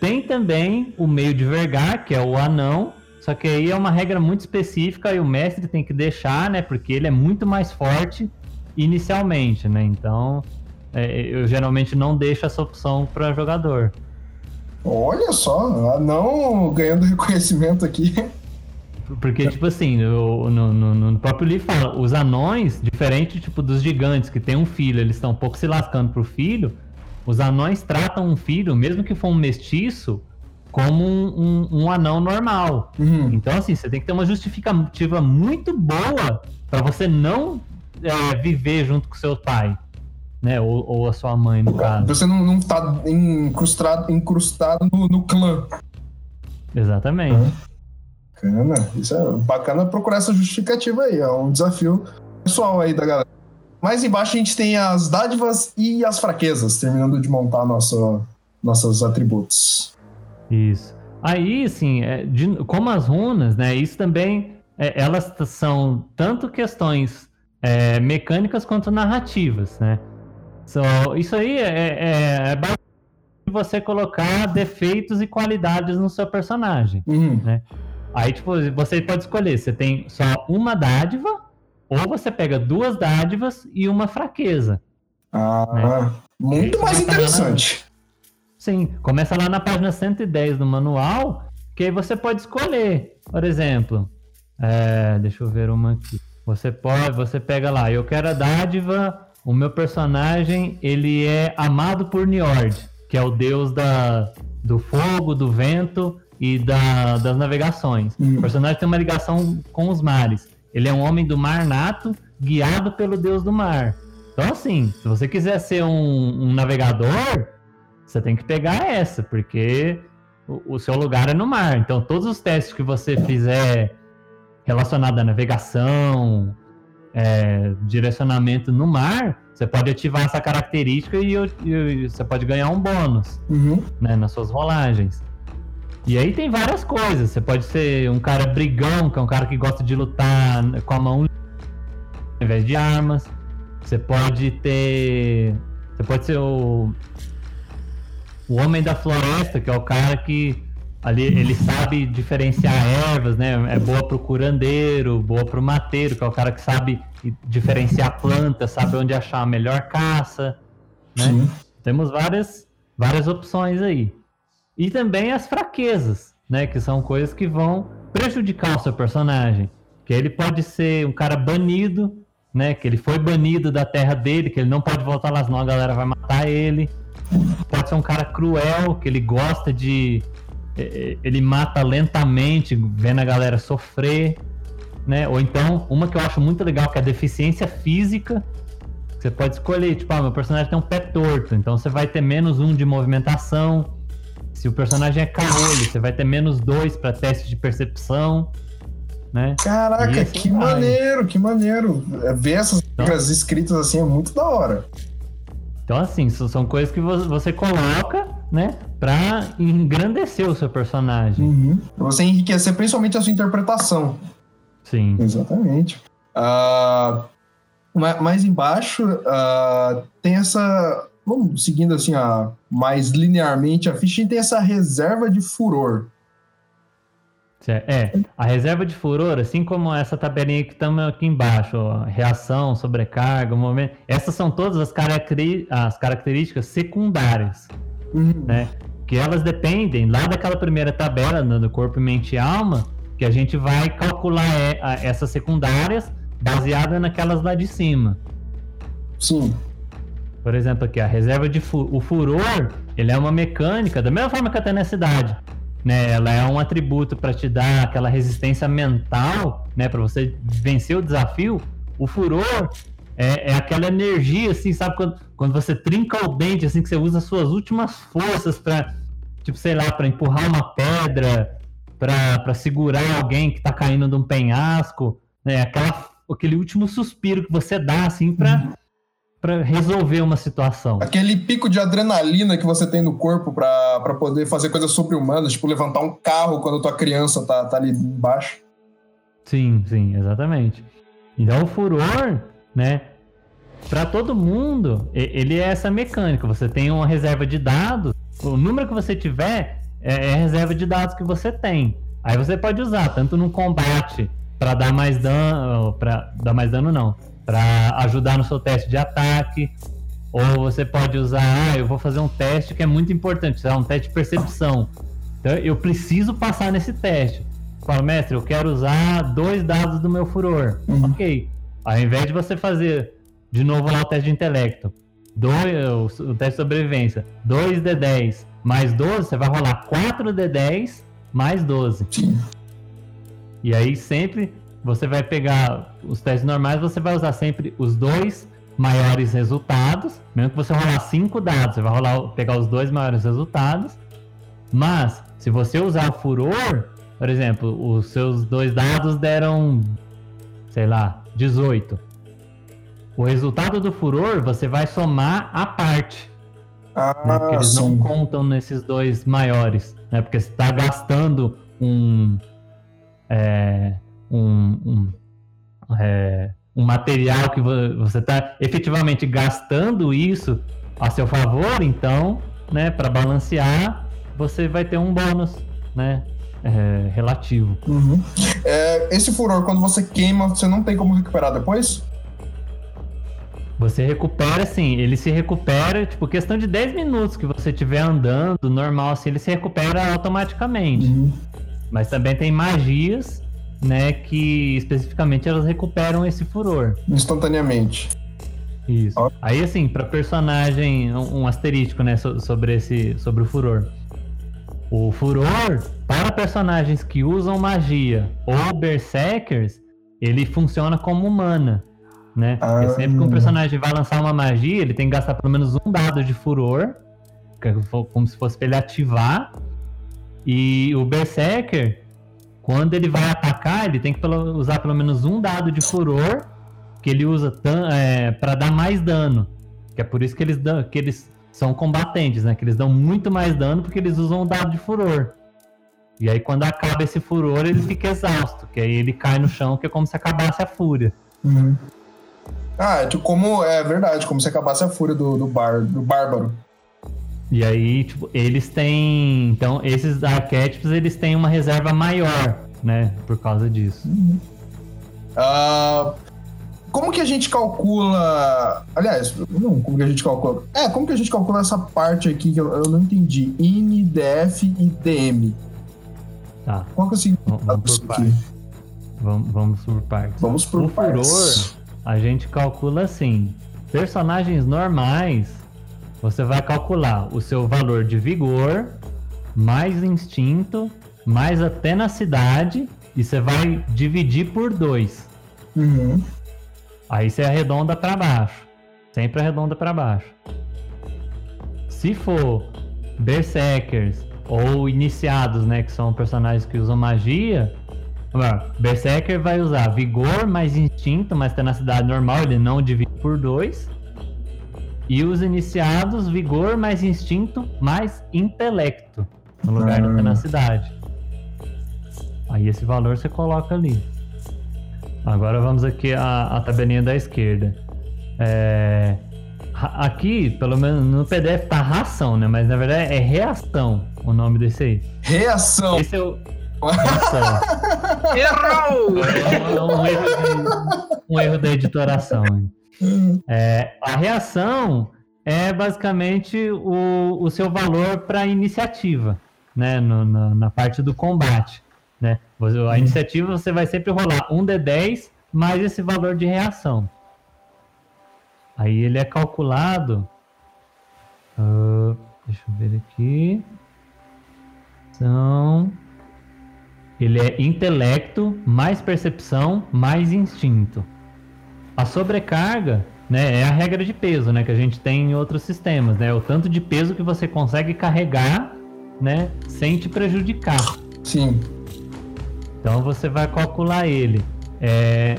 Tem também o meio de Vergar, que é o anão, só que aí é uma regra muito específica e o mestre tem que deixar, né? Porque ele é muito mais forte inicialmente, né? Então é, eu geralmente não deixo essa opção para jogador. Olha só, ah, não ganhando reconhecimento aqui. Porque, tipo assim, no, no- no próprio livro fala, os anões, diferente tipo, dos gigantes que tem um filho, eles estão um pouco se lascando pro filho, os anões tratam um filho, mesmo que for um mestiço, como um, um- um anão normal. Uhum. Então, assim, você tem que ter uma justificativa muito boa para você não é, viver junto com seu pai, né? Ou, ou a sua mãe, no caso. Você não, não tá incrustado, incrustado no, no clã. Exatamente. Bacana. Isso é bacana procurar essa justificativa aí. É um desafio pessoal aí da galera. Mais embaixo a gente tem as dádivas e as fraquezas, terminando de montar nossa, nossos atributos. Isso. Aí, assim, é, de- como as runas, né? Isso também, é, elas são tanto questões é, mecânicas quanto narrativas, né? So, isso aí é, é, é basicamente você colocar defeitos e qualidades no seu personagem. Uhum. Aí, tipo, você pode escolher, você tem só uma dádiva, ou você pega duas dádivas e uma fraqueza. Ah, muito Isso mais parar na- interessante. Sim, começa lá na página 110 do manual, que aí você pode escolher. Por exemplo, é, deixa eu ver uma aqui. Você pode, você pega lá, eu quero a dádiva, o meu personagem, ele é amado por Niord, que é o deus da, do fogo, do vento e da, das navegações. Hum. O personagem tem uma ligação com os mares. Ele é um homem do mar nato, guiado pelo deus do mar. Então, assim, se você quiser ser um, um navegador, você tem que pegar essa, porque o, o seu lugar é no mar. Então, todos os testes que você fizer relacionado à navegação, é, direcionamento no mar, você pode ativar essa característica e, eu- e você pode ganhar um bônus Uhum. né, nas suas rolagens. E aí tem várias coisas. Você pode ser um cara brigão, que é um cara que gosta de lutar com a mão ao invés de armas. Você pode ter. Você pode ser o. O homem da floresta, que é o cara que ali ele sabe diferenciar ervas, né? É boa pro curandeiro, boa pro mateiro, que é o cara que sabe diferenciar plantas, sabe onde achar a melhor caça, né? Sim. Temos várias, várias opções aí. E também as fraquezas, né? Que são coisas que vão prejudicar o seu personagem. Que ele pode ser um cara banido, né? Que ele foi banido da terra dele, que ele não pode voltar lá, senão a galera vai matar ele. Pode ser um cara cruel, que ele gosta de. Ele mata lentamente, vendo a galera sofrer. Né? Ou então, uma que eu acho muito legal, que é a deficiência física. Você pode escolher, tipo, ah, meu personagem tem um pé torto, então você vai ter menos um de movimentação. Se o personagem é caolho, você vai ter menos dois para teste de percepção. Né? Caraca, assim que vai. maneiro, que maneiro. Ver essas então, regras escritas assim é muito da hora. Então, assim, são coisas que você coloca, né, pra engrandecer o seu personagem. Uhum. Você enriquecer principalmente a sua interpretação. Sim. Exatamente. Uh, mais embaixo uh, tem essa. Vamos seguindo assim, uh, mais linearmente, a ficha tem essa reserva de furor. É, a reserva de furor, assim como essa tabelinha que estamos aqui embaixo, ó, reação, sobrecarga, momento, essas são todas as, caracteri as características secundárias, uhum. né? Que elas dependem lá daquela primeira tabela né, do corpo, mente e alma, que a gente vai calcular é, essas secundárias baseada naquelas lá de cima. Sim. Por exemplo, aqui a reserva de fu o furor, ele é uma mecânica da mesma forma que a tenacidade, né? Ela é um atributo para te dar aquela resistência mental, né? Para você vencer o desafio. O furor é, é, aquela energia, assim, sabe quando, quando você trinca o dente, assim, que você usa suas últimas forças para, tipo, sei lá, para empurrar uma pedra, para segurar alguém que tá caindo de um penhasco, né? Aquela, aquele último suspiro que você dá, assim, para uhum. Para resolver uma situação. Aquele pico de adrenalina que você tem no corpo para poder fazer coisas sobre-humanas, tipo levantar um carro quando a tua criança tá, tá ali embaixo. Sim, sim, exatamente. Então o furor, né, para todo mundo, ele é essa mecânica. Você tem uma reserva de dados, o número que você tiver é, é a reserva de dados que você tem. Aí você pode usar tanto no combate para dar mais dano, para dar mais dano não, para ajudar no seu teste de ataque, ou você pode usar, ah, eu vou fazer um teste que é muito importante, é um teste de percepção. Então eu preciso passar nesse teste. Fala, mestre, eu quero usar dois dados do meu furor. Uhum. Ok. Ao invés de você fazer de novo lá o teste de intelecto, dois, o teste de sobrevivência, 2d10 mais 12, você vai rolar 4d10 mais 12. Sim. E aí sempre você vai pegar os testes normais, você vai usar sempre os dois maiores resultados. Mesmo que você rolar 5 dados, você vai rolar, pegar os dois maiores resultados. Mas, se você usar o furor, por exemplo, os seus dois dados deram, sei lá, 18. O resultado do furor você vai somar a parte. Ah, né? Porque eles sim. não contam nesses dois maiores, né? Porque você está gastando um, é, um, um, é, um, material que você está efetivamente gastando isso a seu favor, então, né? Para balancear, você vai ter um bônus, né? É, relativo. Uhum. É, esse furor, quando você queima, você não tem como recuperar depois? Você recupera, assim, ele se recupera, tipo, questão de 10 minutos que você estiver andando, normal, assim, ele se recupera automaticamente. Uhum. Mas também tem magias, né, que especificamente elas recuperam esse furor. Instantaneamente. Isso. Oh. Aí, assim, para personagem, um, um asterístico, né, so, sobre, esse, sobre o furor. O furor, para personagens que usam magia ou berserkers, ele funciona como mana né? Ah. Porque sempre que um personagem vai lançar uma magia, ele tem que gastar pelo menos um dado de furor, é como se fosse pra ele ativar. E o Berserker, quando ele vai atacar, ele tem que usar pelo menos um dado de furor, que ele usa é, para dar mais dano. Que é por isso que eles, dão, que eles são combatentes, né? Que eles dão muito mais dano porque eles usam o dado de furor. E aí quando acaba esse furor, ele fica exausto, que aí ele cai no chão, que é como se acabasse a fúria. Uhum. Ah, tipo, como é verdade, como se acabasse a fúria do, do, bar, do bárbaro. E aí, tipo, eles têm. Então, esses arquétipos eles têm uma reserva maior, né? Por causa disso. Uhum. Uh, como que a gente calcula. Aliás, não, como que a gente calcula. É, como que a gente calcula essa parte aqui que eu, eu não entendi? IN, DF e DM. Tá. Qual que é o significado Vamos por aqui? partes. Vamos, vamos por partes. Vamos por o partes. furor, a gente calcula assim: personagens normais, você vai calcular o seu valor de vigor, mais instinto, mais a tenacidade, e você vai dividir por dois. Uhum. Aí você arredonda para baixo. Sempre arredonda para baixo. Se for Berserkers ou iniciados, né, que são personagens que usam magia, Berserker vai usar vigor mais instinto, mais tenacidade normal, ele não divide por dois. E os iniciados, vigor mais instinto mais intelecto, no lugar da Ah. tenacidade. Aí esse valor você coloca ali. Agora vamos aqui à, à tabelinha da esquerda. É, aqui, pelo menos no PDF tá ração, né? Mas na verdade é reação o nome desse aí. Reação. Esse é o. Reação. Errou! É um, erro, de- um erro da editoração. hein? É, a reação é basicamente o, o seu valor para iniciativa, né? No- na, na parte do combate. Né? A iniciativa você vai sempre rolar um D10 mais esse valor de reação. Aí ele é calculado. ah, deixa eu ver aqui. São. Ele é intelecto, mais percepção, mais instinto. A sobrecarga, né, é a regra de peso, né, que a gente tem em outros sistemas, né? O tanto de peso que você consegue carregar, né, sem te prejudicar. Sim. Então você vai calcular ele. É,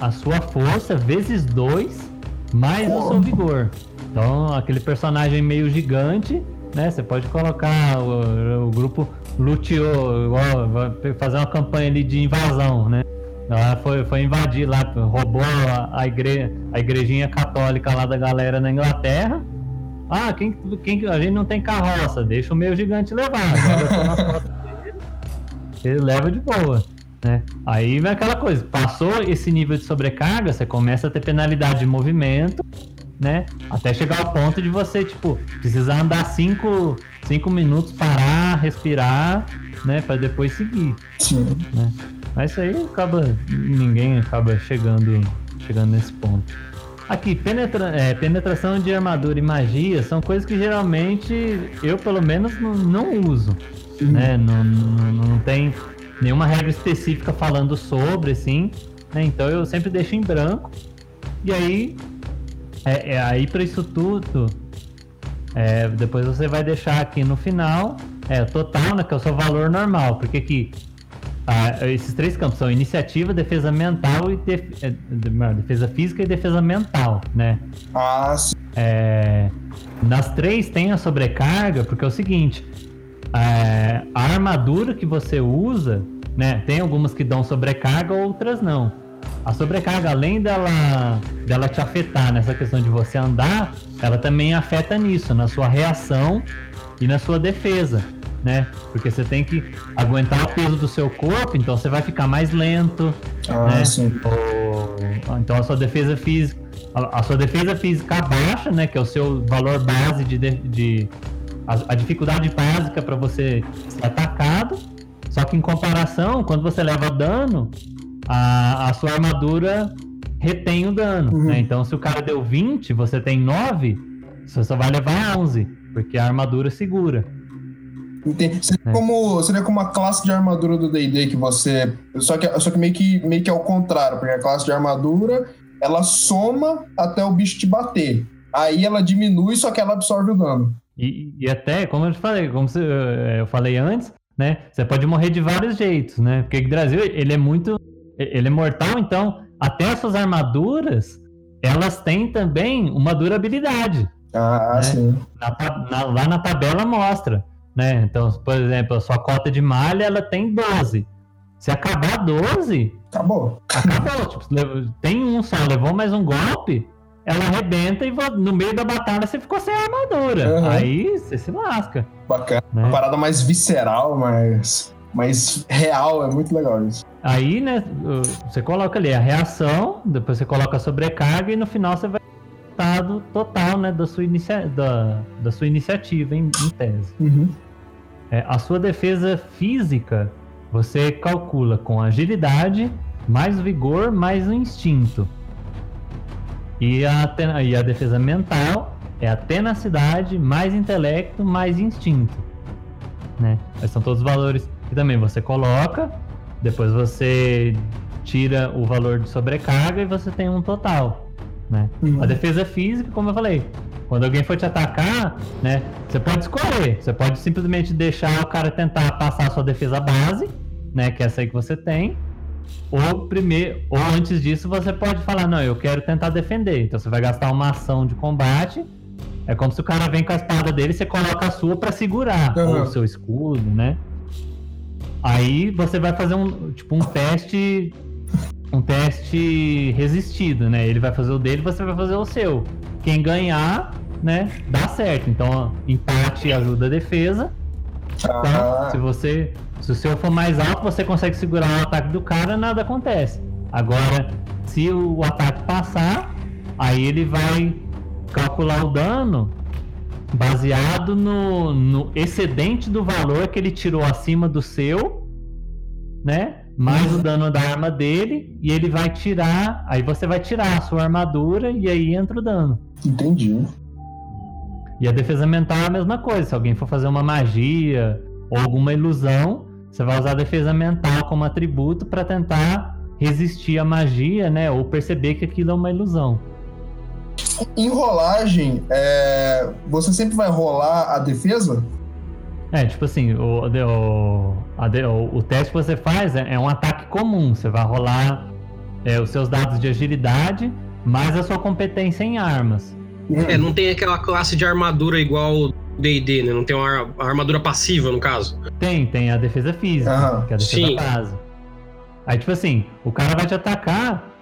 a sua força vezes 2 mais o seu vigor. Então aquele personagem meio gigante, né? Você pode colocar o, o grupo luteou, igual, vai fazer uma campanha ali de invasão, né? Ela foi, foi invadir lá, roubou a, a, igre, a igrejinha católica lá da galera na Inglaterra. Ah, quem, quem, a gente não tem carroça, deixa o meio gigante levar. dele, ele leva de boa. Né? Aí vem aquela coisa, passou esse nível de sobrecarga, você começa a ter penalidade de movimento, né? Até chegar ao ponto de você, tipo, precisar andar 5 cinco, minutos, parar, respirar, né? Pra depois seguir. Sim. Né? Mas isso aí acaba. ninguém acaba chegando, chegando nesse ponto. Aqui, penetra, é, penetração de armadura e magia são coisas que geralmente eu, pelo menos, não, não uso. Né? Não, não, não tem nenhuma regra específica falando sobre, assim. Né? Então eu sempre deixo em branco. E aí, é, é aí para isso tudo, é, depois você vai deixar aqui no final, é, total, né, que é o seu valor normal. Porque aqui, ah, esses três campos são iniciativa, defesa mental e def- é, de- defesa física e defesa mental, né? Ah, sim. É, nas três tem a sobrecarga, porque é o seguinte: é, a armadura que você usa, né? Tem algumas que dão sobrecarga, outras não. A sobrecarga, além dela, dela te afetar nessa questão de você andar, ela também afeta nisso, na sua reação e na sua defesa, né? Porque você tem que aguentar o peso do seu corpo, então você vai ficar mais lento, Ah, né? sim. Então a sua defesa física, a, a sua defesa física baixa, né, que é o seu valor base de, de, de- a, a dificuldade básica para você ser atacado. Só que em comparação, quando você leva dano, a, a sua armadura retém o dano, Uhum. né? Então se o cara deu 20, você tem 9, você só vai levar 11, porque a armadura segura. Entendi. Seria, É. como, seria como a classe de armadura do D&D que você... Só que, só que, meio que meio que ao contrário, porque a classe de armadura, ela soma até o bicho te bater. Aí ela diminui, só que ela absorve o dano. E, e até, como eu falei, como eh, eu falei antes, né? Você pode morrer de vários jeitos, né? Porque o Brasil, ele é muito. Ele é mortal, então, até as suas armaduras, elas têm também uma durabilidade. Ah, Né? sim. Na na- lá na tabela mostra, né? Então, por exemplo, a sua cota de malha, ela tem 12. Se acabar 12, Acabou. acabou. Tipo, tem um só, levou mais um golpe, ela arrebenta e no meio da batalha você ficou sem armadura. Uhum. Aí você se lasca. Bacana. Né? Uma parada mais visceral, mais, mais real. É muito legal isso. Aí, né, você coloca ali a reação, depois você coloca a sobrecarga e no final você vai resultado total né, da, sua inicia da, da sua iniciativa, em, em tese. Uhum. É, a sua defesa física você calcula com agilidade, mais vigor, mais o instinto. E a, e a defesa mental é a tenacidade, mais intelecto, mais instinto. Né? Esses são todos os valores que também você coloca, depois você tira o valor de sobrecarga e você tem um total né? Uhum. A defesa física, como eu falei, quando alguém for te atacar, né, você pode escolher, você pode simplesmente deixar o cara tentar passar a sua defesa base, né, que é essa aí que você tem, ou primeiro, ou antes disso você pode falar, não, eu quero tentar defender. Então você vai gastar uma ação de combate. É como se o cara vem com a espada dele, você coloca a sua para segurar uhum. o seu escudo, né? Aí você vai fazer um tipo um teste um teste resistido, né? Ele vai fazer o dele, você vai fazer o seu. Quem ganhar, né, dá certo. Então, empate ajuda a defesa. Então, ah. se você, se o seu for mais alto, você consegue segurar o ataque do cara, nada acontece. Agora, se o ataque passar, aí ele vai calcular o dano baseado no, no excedente do valor que ele tirou acima do seu, né? Mais o dano da arma dele e ele vai tirar. Aí você vai tirar a sua armadura e aí entra o dano. Entendi. E a defesa mental é a mesma coisa. Se alguém for fazer uma magia ou alguma ilusão, você vai usar a defesa mental como atributo para tentar resistir à magia, né? Ou perceber que aquilo é uma ilusão. Em rolagem, é... você sempre vai rolar a defesa? É, tipo assim, o, o, a, o, o, teste que você faz é, é, um ataque comum. Você vai rolar é, os seus dados de agilidade, mais a sua competência em armas. É, não tem aquela classe de armadura igual D&D, né? Não tem uma armadura passiva, no caso. Tem, tem a defesa física, ah, que é a defesa sim. base. Aí, tipo assim, o cara vai te atacar,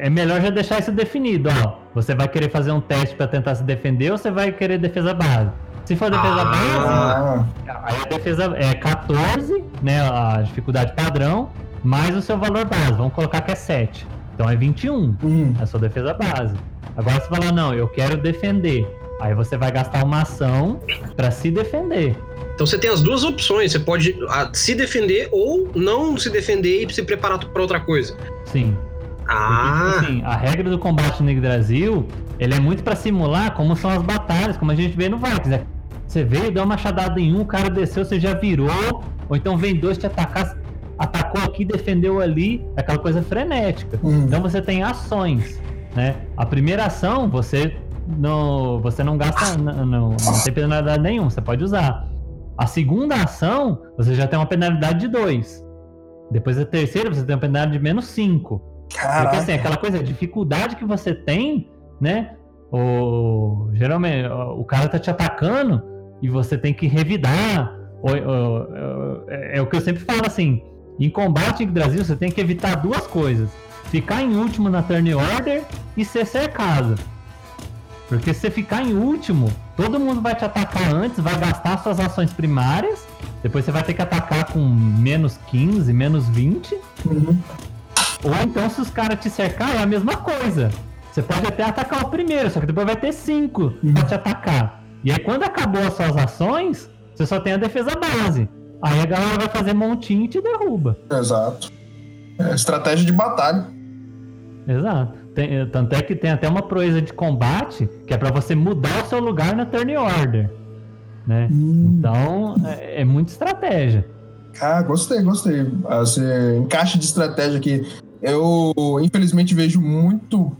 é melhor já deixar isso definido, ó. Você vai querer fazer um teste para tentar se defender ou você vai querer defesa base? Se for defesa ah. base, aí a defesa é 14, né? A dificuldade padrão, mais o seu valor base. Vamos colocar que é 7. Então é 21. Hum. É a sua defesa base. Agora você fala, não, eu quero defender. Aí você vai gastar uma ação para se defender. Então você tem as duas opções. Você pode se defender ou não se defender e se preparar para outra coisa. Sim. Ah. Porque, tipo assim, a regra do combate no Brasil, ele é muito para simular como são as batalhas, como a gente vê no Vikings. Né? Você veio, deu uma machadada em um, o cara desceu, você já virou, ou então vem dois te atacar, atacou aqui, defendeu ali, aquela coisa frenética. Uhum. Então você tem ações, né? A primeira ação, você não, você não gasta, não, não, não tem penalidade nenhuma, você pode usar. A segunda ação, você já tem uma penalidade de 2. Depois a terceira, você tem uma penalidade de menos 5. Porque assim, aquela coisa, a dificuldade que você tem, né? O, geralmente, o cara tá te atacando, e você tem que revidar. É, é o que eu sempre falo assim: em combate em Brasil, você tem que evitar duas coisas: ficar em último na turn order e ser cercado. Porque se você ficar em último, todo mundo vai te atacar antes, vai gastar suas ações primárias, depois você vai ter que atacar com menos 15, menos 20. Uhum. Ou então, se os caras te cercar, é a mesma coisa. Você pode até atacar o primeiro, só que depois vai ter 5 uhum. pra te atacar. E aí, quando acabou as suas ações, você só tem a defesa base. Aí a galera vai fazer montinho e te derruba. Exato. É estratégia de batalha. Exato. Tem, tanto é que tem até uma proeza de combate que é para você mudar o seu lugar na turn order. Né? Hum. Então, é, é muita estratégia. Ah, gostei, gostei. Esse encaixe de estratégia aqui. Eu, infelizmente, vejo muito.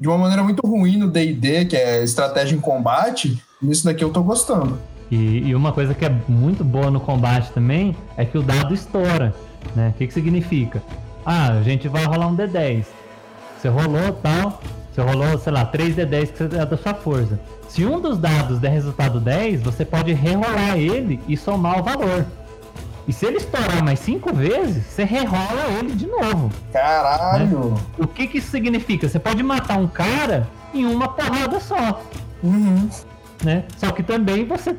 De uma maneira muito ruim no DD, que é estratégia em combate Nisso daqui eu tô gostando. E, e, uma coisa que é muito boa no combate também é que o dado estoura. Né? O que, que significa? Ah, a gente vai rolar um D10. Você rolou tal, você rolou, sei lá, 3 D10 que é da sua força. Se um dos dados der resultado 10, você pode rerolar ele e somar o valor. E se ele estourar mais 5 vezes, você rerola ele de novo. Caralho! Né? O que, que isso significa? Você pode matar um cara em uma porrada só. Uhum né? Só que também você,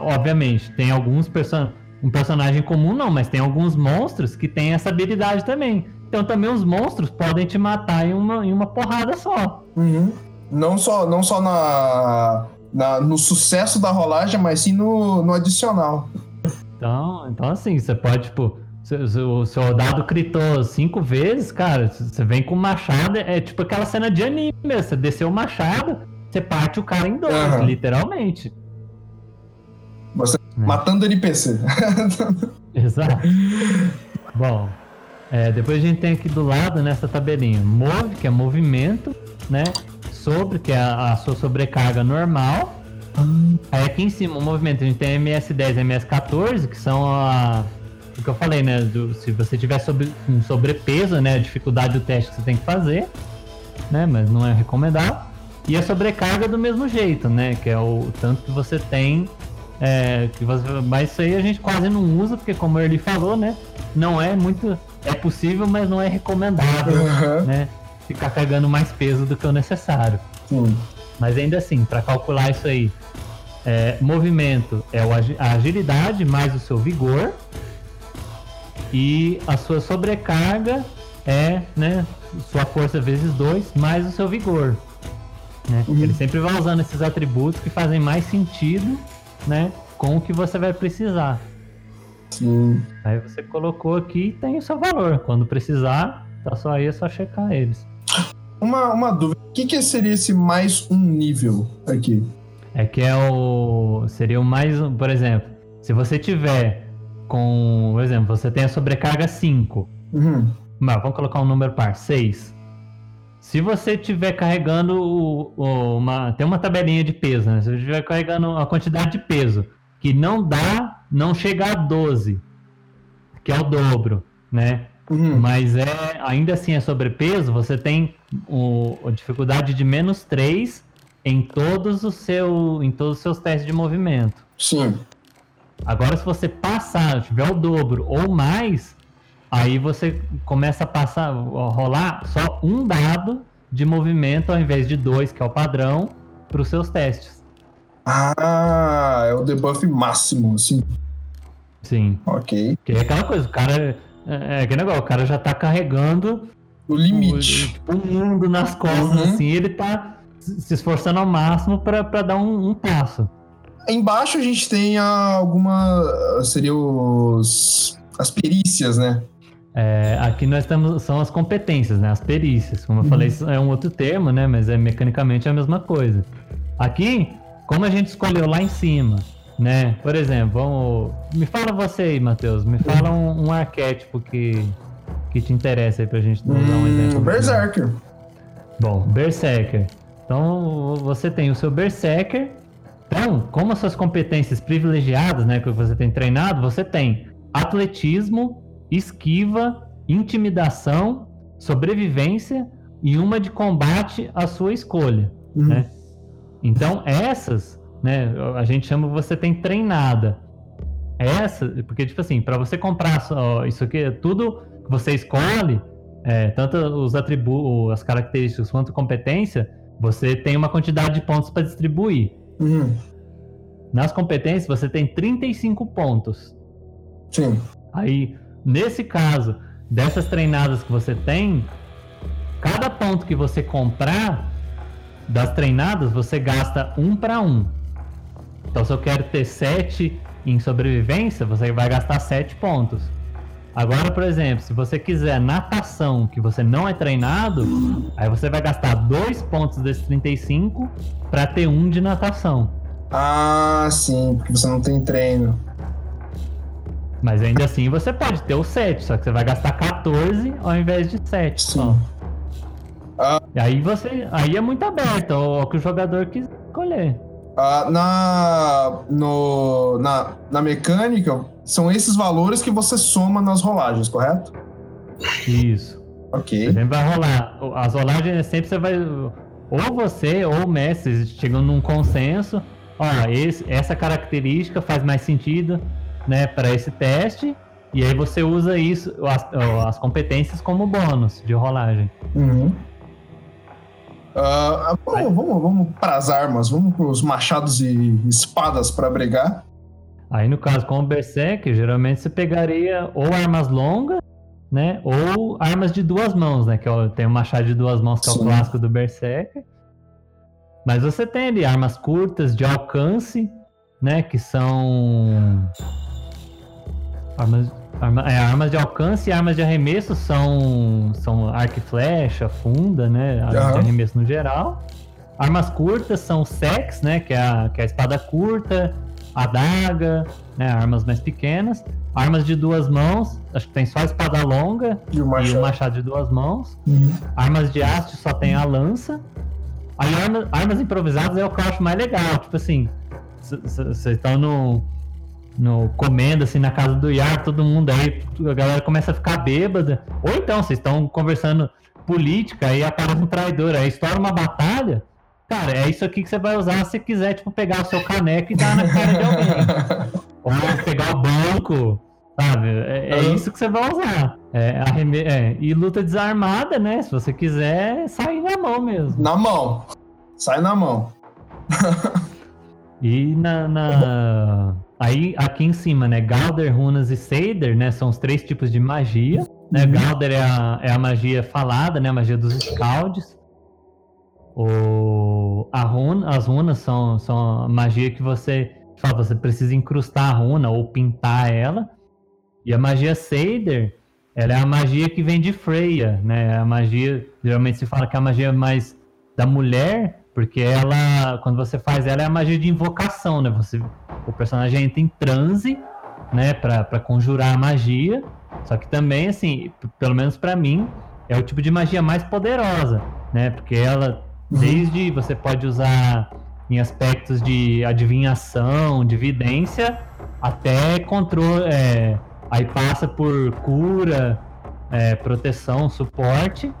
obviamente, tem alguns personagens, um personagem comum não, mas tem alguns monstros que têm essa habilidade também. Então também os monstros podem te matar em uma, em uma porrada só. Uhum. Não só, não só na, na, no sucesso da rolagem, mas sim no, no adicional. Então, então assim, você pode, tipo, o seu dado critou cinco vezes, cara, você vem com machado, é tipo aquela cena de anime, você desceu o machado, você parte o cara em dois, uhum. literalmente. Você é. matando NPC. Exato. Bom, é, depois a gente tem aqui do lado nessa tabelinha move, que é movimento, né? Sobre, que é a, a sua sobrecarga normal. Aí aqui em cima, o movimento, a gente tem MS10 e MS14, que são a o que eu falei, né? Do, se você tiver sobre, um sobrepeso, né? A dificuldade do teste que você tem que fazer, né? Mas não é recomendado. E a sobrecarga do mesmo jeito, né? Que é o tanto que você tem. É, que você, mas isso aí a gente quase não usa, porque como ele falou, né? Não é muito. É possível, mas não é recomendável, uhum. né? Ficar carregando mais peso do que o necessário. Sim. Mas ainda assim, para calcular isso aí, é, movimento é a agilidade mais o seu vigor, e a sua sobrecarga é, né, sua força vezes 2 mais o seu vigor. Né? Uhum. Ele sempre vai usando esses atributos que fazem mais sentido, né, com o que você vai precisar. Sim. Aí você colocou aqui e tem o seu valor. Quando precisar, tá só aí, é só checar eles. Uma, uma dúvida, o que, que seria esse mais um nível aqui? É que é o. Seria o mais um, por exemplo, se você tiver com, por exemplo, você tem a sobrecarga 5. Uhum. Mas vamos colocar um número par, 6. Se você estiver carregando o, o, uma. Tem uma tabelinha de peso, né? Se você estiver carregando a quantidade de peso que não dá, não chega a 12, que é o dobro, né? Uhum. Mas é ainda assim é sobrepeso, você tem o, a dificuldade de menos 3 em todos, o seu, em todos os seus testes de movimento. Sim. Agora, se você passar, tiver o dobro ou mais, aí você começa a passar, a rolar só um dado de movimento ao invés de dois, que é o padrão, para os seus testes. Ah, é o debuff máximo, assim. Sim. Ok. Que é aquela coisa, o cara. É, é aquele negócio, o cara já tá carregando. O limite. O, tipo, o mundo nas costas, uhum. assim, ele tá se esforçando ao máximo para dar um, um passo. Embaixo a gente tem alguma. Seria os. As perícias, né? É, aqui nós temos. São as competências, né? As perícias. Como eu uhum. falei, é um outro termo, né? Mas é mecanicamente a mesma coisa. Aqui, como a gente escolheu lá em cima, né? Por exemplo, vamos. Me fala você aí, Matheus. Me fala um, um arquétipo que, que te interessa aí pra gente dar um exemplo. Berserker. Bom, Berserker. Então você tem o seu Berserker então, como as suas competências privilegiadas, né, que você tem treinado, você tem atletismo, esquiva, intimidação, sobrevivência e uma de combate à sua escolha, uhum. né? Então, essas, né, a gente chama você tem treinada. Essa, porque tipo assim, para você comprar ó, isso aqui, tudo que você escolhe, é, tanto os atributos, as características quanto competência, você tem uma quantidade de pontos para distribuir. Uhum. Nas competências, você tem 35 pontos. Sim. Aí, nesse caso, dessas treinadas que você tem, cada ponto que você comprar das treinadas, você gasta um para um. Então, se eu quero ter 7 em sobrevivência, você vai gastar 7 pontos. Agora, por exemplo, se você quiser natação, que você não é treinado, aí você vai gastar 2 pontos desses 35 para ter um de natação. Ah, sim, porque você não tem treino. Mas ainda assim você pode ter o 7, só que você vai gastar 14 ao invés de 7. Sim. Ah, e aí você. Aí é muito aberto ao que o jogador quiser escolher. Ah, na, no, na, na mecânica, são esses valores que você soma nas rolagens, correto? Isso. Ok. Sempre vai rolar. As rolagens sempre você vai. Ou você ou o mestre chegam num consenso. Ó, esse, essa característica faz mais sentido né, para esse teste. E aí você usa isso, as, as competências como bônus de rolagem. Uhum. Uh, vamos, vamos, vamos para as armas, vamos para os machados e espadas para brigar. Aí no caso com o Berserker, geralmente você pegaria ou armas longas, né? Ou armas de duas mãos, né? Que é tem o machado de duas mãos, que Sim. é o clássico do Berserker. Mas você tem ali armas curtas de alcance, né? Que são. Armas, arma, é, armas de alcance e armas de arremesso são, são arco e flecha, funda, né? Armas uhum. de arremesso no geral. Armas curtas são sex, né? Que é a, que é a espada curta, adaga, né? Armas mais pequenas. Armas de duas mãos, acho que tem só a espada longa e o machado, e o machado de duas mãos. Uhum. Armas de haste só tem a lança. Aí armas, armas improvisadas é o que eu acho mais legal. Tipo assim, vocês estão no, no comendo assim na casa do Iar, todo mundo aí, a galera começa a ficar bêbada. Ou então vocês estão conversando política e aparece um traidor, aí estoura uma batalha. Cara, é isso aqui que você vai usar se quiser, tipo, pegar o seu caneco e dar na cara de alguém. Ou pegar o banco, sabe? É, é isso que você vai usar. É, arreme... É, e luta desarmada, né? Se você quiser, sair na mão mesmo. Na mão. Sai na mão. e na, na, Aí, aqui em cima, né? Galder, Runas e Seider, né? São os três tipos de magia. Né? Uhum. Galder é a, é a magia falada, né? A magia dos Scalds. O, a runa, as runas são, são a magia que você fala, você precisa incrustar a runa ou pintar ela. E a magia Seider, ela é a magia que vem de Freya, né? A magia, geralmente se fala que é a magia mais da mulher, porque ela, quando você faz ela, é a magia de invocação, né? Você, o personagem entra em transe, né, para conjurar a magia. Só que também, assim, pelo menos para mim, é o tipo de magia mais poderosa, né? Porque ela Desde você pode usar em aspectos de adivinhação, de vidência, até controle. É, aí passa por cura, é, proteção, suporte,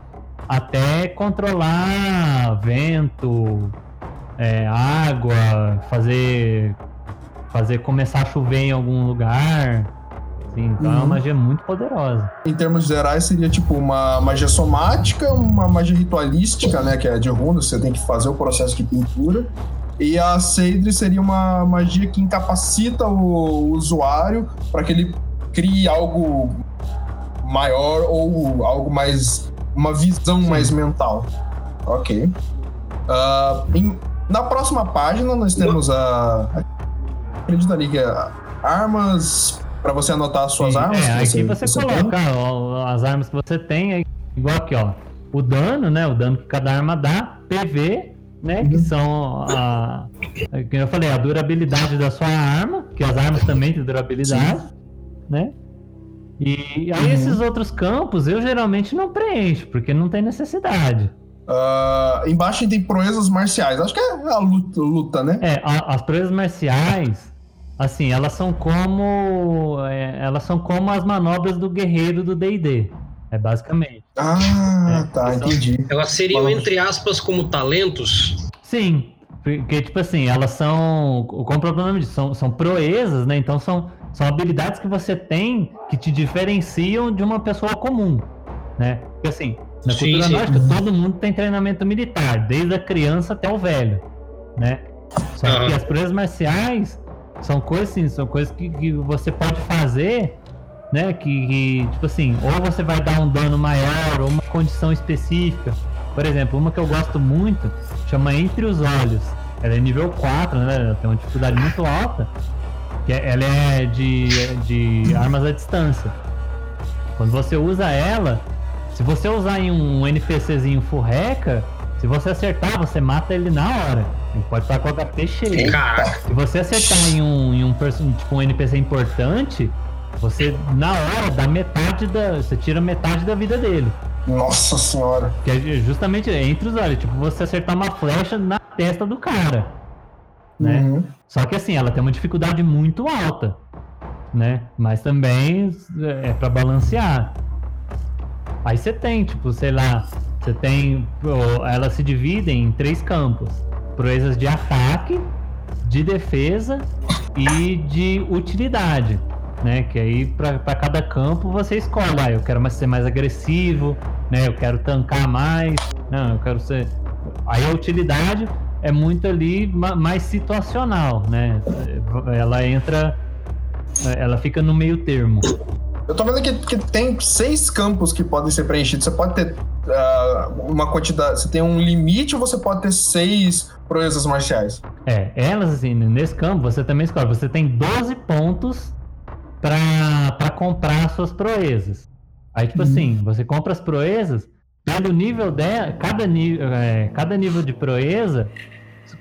até controlar vento, é, água, fazer, fazer começar a chover em algum lugar. Sim, então uhum. é uma uhum. magia muito poderosa. Em termos gerais, seria tipo uma magia somática, uma magia ritualística, né? Que é de runas, você tem que fazer o processo de pintura. E a Seidri seria uma magia que incapacita o usuário para que ele crie algo maior ou algo mais. Uma visão mais mental. Ok. Uh, em, na próxima página, nós temos a. Acredito ali que é armas para você anotar as suas Sim, armas. É, aqui você, você, você coloca ó, as armas que você tem, igual aqui, ó. O dano, né? O dano que cada arma dá, PV, né? Uhum. Que são a. Que eu falei, a durabilidade da sua arma, que as armas também têm durabilidade, Sim. né? E aí uhum. esses outros campos eu geralmente não preencho, porque não tem necessidade. Uh, embaixo tem proezas marciais. Acho que é a luta, luta né? É, a, as proezas marciais Assim, elas são como. É, elas são como as manobras do guerreiro do DD. É basicamente. Ah, é, tá, entendi. Elas seriam, entre aspas, como talentos? Sim. Porque, tipo assim, elas são. Como o próprio nome diz, são, são proezas, né? Então são, são habilidades que você tem que te diferenciam de uma pessoa comum. Né? Porque assim, na sim, cultura sim. nórdica, todo mundo tem treinamento militar, desde a criança até o velho. Né? Só uhum. que as proezas marciais são coisas assim, são coisas que, que você pode fazer, né? Que, que, tipo assim, ou você vai dar um dano maior, ou uma condição específica. Por exemplo, uma que eu gosto muito chama Entre os Olhos. Ela é nível 4, né? Ela tem uma dificuldade muito alta. Que é, ela é de, de armas à distância. Quando você usa ela, se você usar em um NPCzinho furreca, se você acertar, você mata ele na hora. Ele pode estar com o HP cheio. Caraca. Se você acertar em um, em um, tipo, um NPC importante, você na hora dá metade da. Você tira metade da vida dele. Nossa senhora. Que é justamente entre os olhos, tipo, você acertar uma flecha na testa do cara. Né? Uhum. Só que assim, ela tem uma dificuldade muito alta. Né? Mas também é para balancear. Aí você tem, tipo, sei lá, você tem. Ela se divide em três campos proezas de ataque, de defesa e de utilidade. Né? Que aí para cada campo você escolhe, ah, eu quero mais, ser mais agressivo, né? Eu quero tancar mais, não, eu quero ser. Aí a utilidade é muito ali mais situacional, né? Ela entra ela fica no meio termo. Eu tô vendo que, que tem seis campos que podem ser preenchidos. Você pode ter uh, uma quantidade. Você tem um limite ou você pode ter seis proezas marciais? É, elas, assim, nesse campo você também escolhe. Você tem 12 pontos para comprar suas proezas. Aí, tipo uhum. assim, você compra as proezas, pelo nível dela, cada, é, cada nível de proeza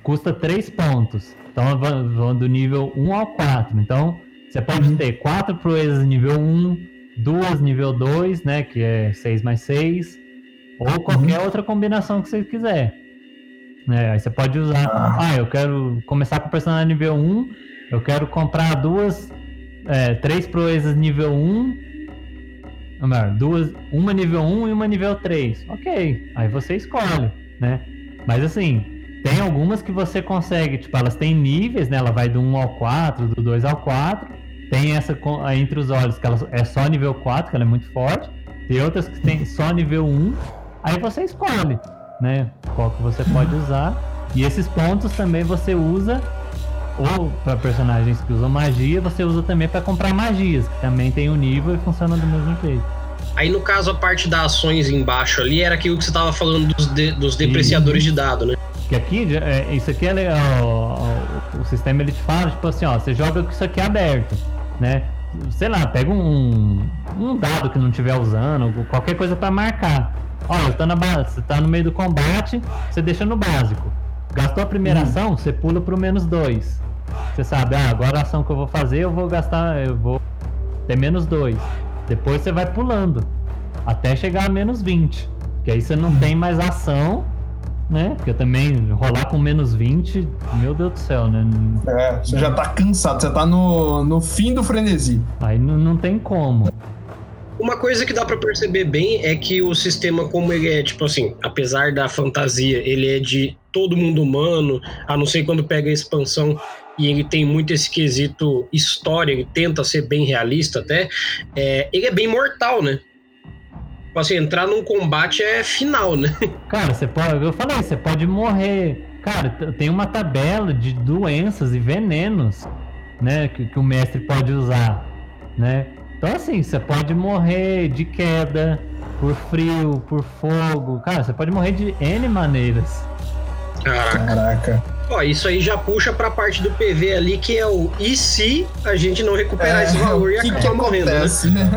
custa 3 pontos. Então vão do nível 1 ao 4. Então, você pode uhum. ter 4 proezas nível 1, duas nível 2, né? Que é 6 mais 6. Ou qualquer uhum. outra combinação que você quiser. É, aí você pode usar. Ah. ah, eu quero começar com o personagem nível 1. Eu quero comprar duas. É, três proezas nível 1. Melhor, duas, uma nível 1 e uma nível 3. Ok. Aí você escolhe, né? Mas assim, tem algumas que você consegue, tipo, elas têm níveis, né? Ela vai do 1 ao 4, do 2 ao 4. Tem essa entre os olhos, que ela é só nível 4, que ela é muito forte. Tem outras que tem só nível 1. Aí você escolhe, né? Qual que você pode usar. E esses pontos também você usa ou para personagens que usam magia, você usa também para comprar magias, que também tem o um nível e funciona do mesmo jeito. Aí, no caso, a parte das ações embaixo ali era aquilo que você estava falando dos, de, dos depreciadores de dado, né? Que aqui, é, isso aqui é legal, o, o, sistema ele te fala, tipo assim, ó, você joga com isso aqui aberto, né? Sei lá, pega um, um dado que não estiver usando, qualquer coisa para marcar. Olha, você tá, na, você tá no meio do combate, você deixa no básico. Gastou a primeira hum. ação, você pula pro menos 2. Você sabe, ah, agora a ação que eu vou fazer, eu vou gastar, eu vou ter menos 2. Depois você vai pulando até chegar a menos 20. Que aí você não tem mais ação, né? Porque também rolar com menos 20, meu Deus do céu, né? É, você já tá cansado, você tá no, no fim do frenesi. Aí não, não tem como. Uma coisa que dá para perceber bem é que o sistema, como ele é, tipo assim, apesar da fantasia, ele é de todo mundo humano, a não ser quando pega a expansão e ele tem muito esse quesito história, ele tenta ser bem realista até, é, ele é bem mortal, né? Tipo assim, entrar num combate é final, né? Cara, você pode, eu falei, você pode morrer. Cara, tem uma tabela de doenças e venenos, né, que, que o mestre pode usar, né? Então, assim, você pode morrer de queda, por frio, por fogo. Cara, você pode morrer de N maneiras. Caraca. Caraca. Ó, isso aí já puxa pra parte do PV ali, que é o e se a gente não recuperar é, esse valor e acabar que morrendo, né? acontece, né?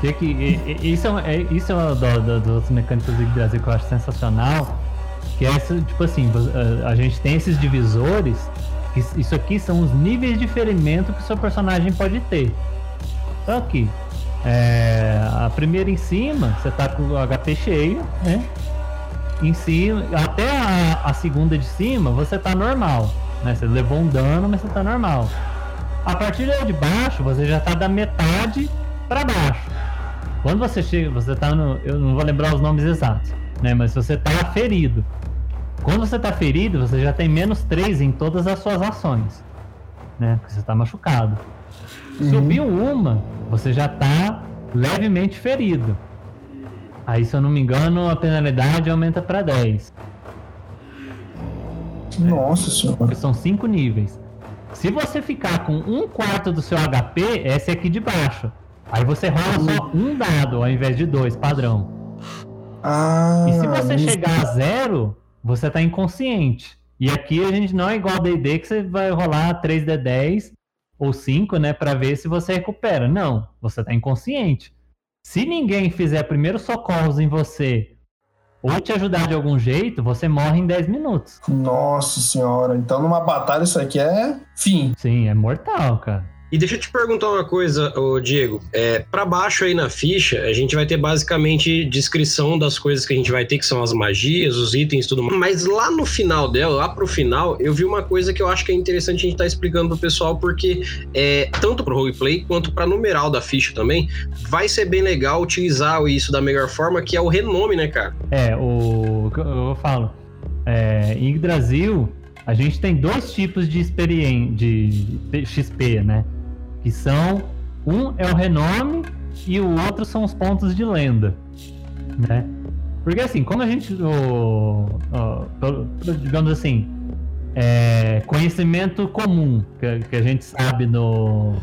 que, que, isso é, isso é uma das mecânicas do Brasil que eu acho sensacional. Que é essa, tipo assim, a gente tem esses divisores, que isso aqui são os níveis de ferimento que o seu personagem pode ter. Então aqui, é, a primeira em cima, você tá com o HP cheio, né? Em cima, até a, a segunda de cima, você tá normal, né? Você levou um dano, mas você tá normal. A partir de baixo, você já tá da metade para baixo. Quando você chega, você tá no, eu não vou lembrar os nomes exatos, né? Mas você tá ferido. Quando você tá ferido, você já tem menos 3 em todas as suas ações, né? Porque você tá machucado. Uhum. Subiu uma, você já está levemente ferido. Aí, se eu não me engano, a penalidade aumenta para 10. Nossa é, senhora. Porque são 5 níveis. Se você ficar com um quarto do seu HP, esse aqui de baixo. Aí você rola só um dado ao invés de dois, padrão. Ah, e se você chegar a zero, você tá inconsciente. E aqui a gente não é igual a D&D que você vai rolar 3D10 ou 5, né, para ver se você recupera. Não, você tá inconsciente. Se ninguém fizer primeiros socorros em você ou te ajudar de algum jeito, você morre em 10 minutos. Nossa senhora, então numa batalha isso aqui é fim. Sim, é mortal, cara. E deixa eu te perguntar uma coisa, ô Diego. É, para baixo aí na ficha, a gente vai ter basicamente descrição das coisas que a gente vai ter, que são as magias, os itens tudo mais. Mas lá no final dela, lá pro final, eu vi uma coisa que eu acho que é interessante a gente estar tá explicando pro pessoal, porque é, tanto pro roleplay quanto pra numeral da ficha também, vai ser bem legal utilizar isso da melhor forma, que é o renome, né, cara? É, o. Eu falo. É, em Brasil, a gente tem dois tipos de experiência de XP, né? Que são um é o renome e o outro são os pontos de lenda, né? Porque assim, como a gente, o, o, digamos assim, é, conhecimento comum que, que, a gente sabe no,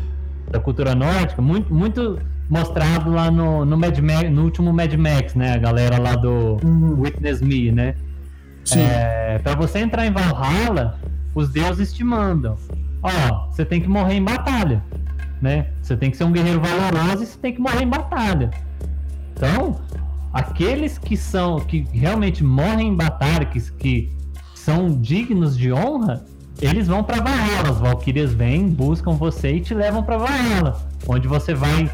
da cultura nórdica, muito, muito mostrado lá no, no, Mad Max, no último Mad Max, né? A galera lá do uhum. Witness Me, né? Sim. É, para você entrar em Valhalla, os deuses te mandam. Ó, você tem que morrer em batalha, né? Você tem que ser um guerreiro valoroso e você tem que morrer em batalha. Então, aqueles que são que realmente morrem em batalha, que, que são dignos de honra, eles vão para Valhalla. As Valkyrias vêm, buscam você e te levam para Valhalla, onde você vai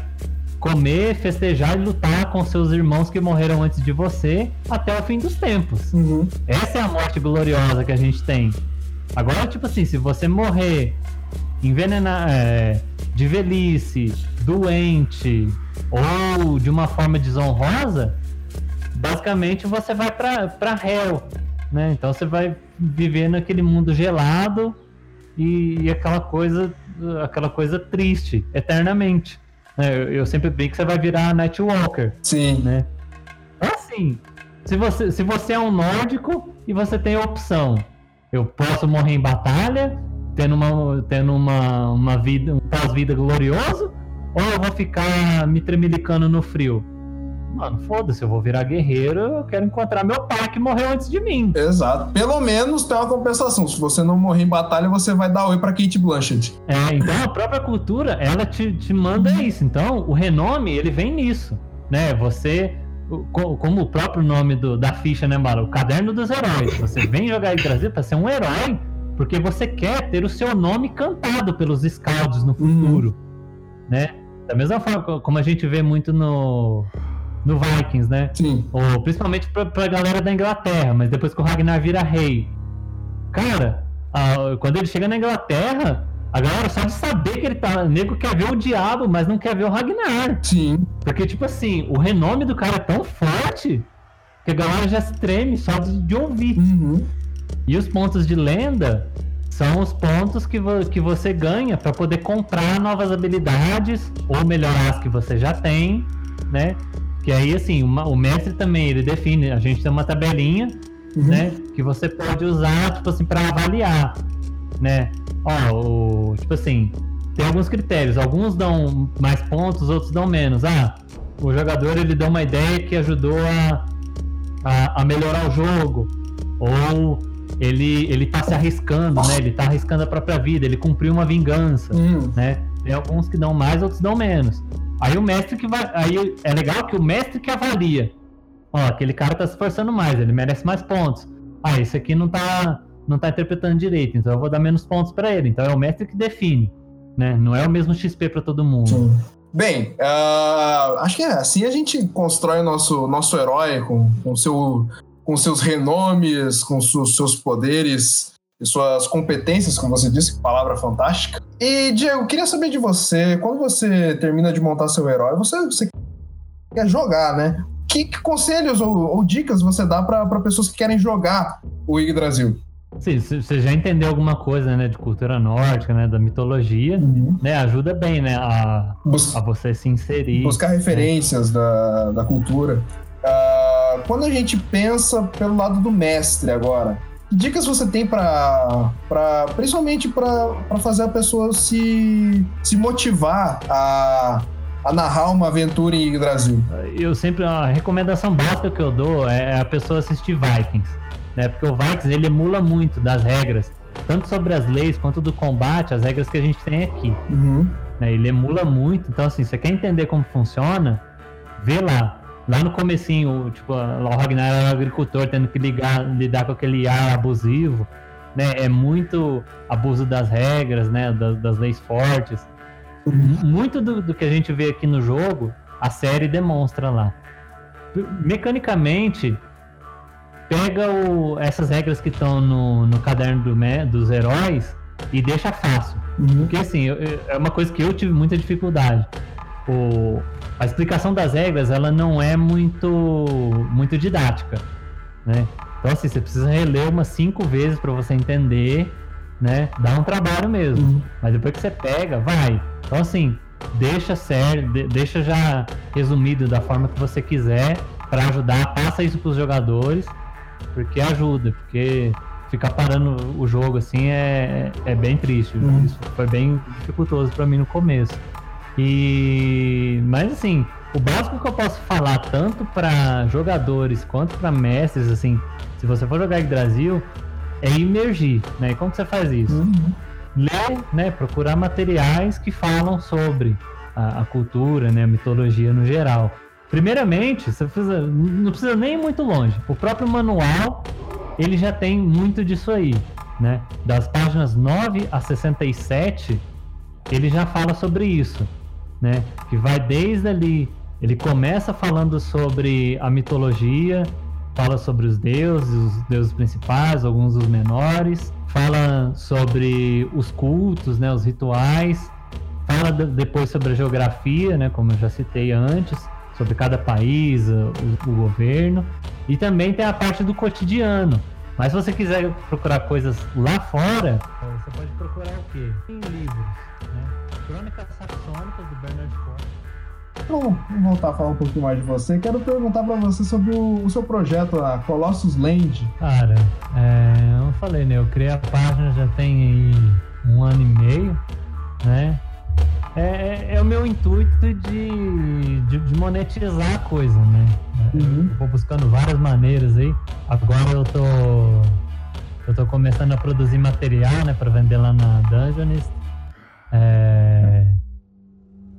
comer, festejar e lutar com seus irmãos que morreram antes de você até o fim dos tempos. Uhum. Essa é a morte gloriosa que a gente tem. Agora, tipo assim, se você morrer envenenar, é, de velhice, doente ou de uma forma desonrosa, basicamente você vai para hell, né? Então você vai viver naquele mundo gelado e, e aquela coisa aquela coisa triste eternamente. Né? Eu, eu, sempre brinco que você vai virar Nightwalker. Sim. Né? Então, assim, se você, se você é um nórdico e você tem a opção, eu posso morrer em batalha, tendo uma, tendo uma, uma vida, um pós-vida glorioso, ou eu vou ficar me tremelicando no frio? Mano, foda-se, eu vou virar guerreiro, eu quero encontrar meu pai que morreu antes de mim. Exato. Pelo menos tem uma compensação. Se você não morrer em batalha, você vai dar oi pra Kate Blanchett. É, então a própria cultura, ela te, te manda isso. Então, o renome, ele vem nisso, né? Você como o próprio nome do, da ficha, né, Mara? O Caderno dos Heróis. Você vem jogar em Brasil para ser um herói, porque você quer ter o seu nome cantado pelos scouts no futuro, uhum. né? Da mesma forma como a gente vê muito no, no Vikings, né? Sim. Ou, principalmente pra, pra galera da Inglaterra, mas depois que o Ragnar vira rei. Cara, a, quando ele chega na Inglaterra, a galera só de saber que ele tá. O nego quer ver o diabo, mas não quer ver o Ragnar. Sim. Porque, tipo assim, o renome do cara é tão forte que a galera já se treme só de, de ouvir. Uhum. E os pontos de lenda são os pontos que, vo que você ganha para poder comprar novas habilidades ou melhorar as que você já tem, né? Que aí, assim, uma, o mestre também, ele define, a gente tem uma tabelinha, uhum. né? Que você pode usar, tipo assim, para avaliar, né? Ó, o, tipo assim, tem alguns critérios, alguns dão mais pontos, outros dão menos. Ah, o jogador, ele deu uma ideia que ajudou a, a, a melhorar o jogo, ou ele, ele tá se arriscando, né? Ele tá arriscando a própria vida, ele cumpriu uma vingança, uhum. né? Tem alguns que dão mais, outros dão menos. Aí o mestre que vai. Aí é legal que o mestre que avalia. Ó, aquele cara tá se esforçando mais, ele merece mais pontos. Ah, esse aqui não tá, não tá interpretando direito, então eu vou dar menos pontos para ele. Então é o mestre que define, né? Não é o mesmo XP para todo mundo. Sim. Bem, uh, acho que é assim a gente constrói o nosso, nosso herói com, com, seu, com seus renomes, com seus, seus poderes e suas competências, como você disse, palavra fantástica. E, Diego, queria saber de você, quando você termina de montar seu herói, você, você quer jogar, né? Que, que conselhos ou, ou, dicas você dá para pessoas que querem jogar o Yggdrasil? Sim, você já entendeu alguma coisa, né, de cultura nórdica, né, da mitologia, uhum. né, ajuda bem, né, a, Bus a você se inserir. Buscar referências né? da, da cultura. Uh, quando a gente pensa pelo lado do mestre agora, que dicas você tem para, principalmente para fazer a pessoa se, se motivar a, a narrar uma aventura em Yggdrasil? Eu sempre, a recomendação básica que eu dou é a pessoa assistir Vikings, né? Porque o Vikings ele emula muito das regras, tanto sobre as leis quanto do combate, as regras que a gente tem aqui. Uhum. Né? Ele emula muito, então assim, você quer entender como funciona, vê lá. Lá no comecinho, tipo, o Ragnar era um agricultor tendo que ligar, lidar com aquele ar abusivo, né? É muito abuso das regras, né? Das, das leis fortes. Muito do, do, que a gente vê aqui no jogo, a série demonstra lá. Mecanicamente, pega o, essas regras que estão no, no caderno do, dos heróis e deixa fácil. Uhum. Porque assim, eu, é uma coisa que eu tive muita dificuldade. O, a explicação das regras ela não é muito muito didática, né? Então assim, você precisa reler umas cinco vezes para você entender, né? Dá um trabalho mesmo. Uhum. Mas depois que você pega, vai. Então assim, deixa sério, deixa já resumido da forma que você quiser para ajudar, passa isso para os jogadores, porque ajuda, porque ficar parando o jogo assim é, é bem triste. Uhum. Isso foi bem dificultoso para mim no começo. E mas assim, o básico que eu posso falar tanto para jogadores quanto para mestres, assim, se você for jogar em Brasil, é imergir, né? E como que você faz isso? Uhum. Ler, né? Procurar materiais que falam sobre a, a, cultura, né? A mitologia no geral. Primeiramente, você precisa, não precisa nem ir muito longe. O próprio manual, ele já tem muito disso aí, né? Das páginas 9 a 67, ele já fala sobre isso, né? Que vai desde ali, ele começa falando sobre a mitologia, fala sobre os deuses, os deuses principais, alguns dos menores, fala sobre os cultos, né, os rituais, fala depois sobre a geografia, né, como eu já citei antes, sobre cada país, o, o governo, e também tem a parte do cotidiano. Mas se você quiser procurar coisas lá fora, você pode procurar o quê? Em livros, né? Crônicas Saxônicas do Bernard Shaw Vamos voltar a falar um pouquinho mais de você. Quero perguntar para você sobre o, o, seu projeto, a Colossus Land. Cara, é, eu falei, né? Eu criei a página já tem aí um ano e meio, né? É, é, é o meu intuito de, de, de, monetizar a coisa, né? Uhum. Eu vou buscando várias maneiras aí. Agora eu tô eu tô começando a produzir material, né, para vender lá na Dungeonist. É,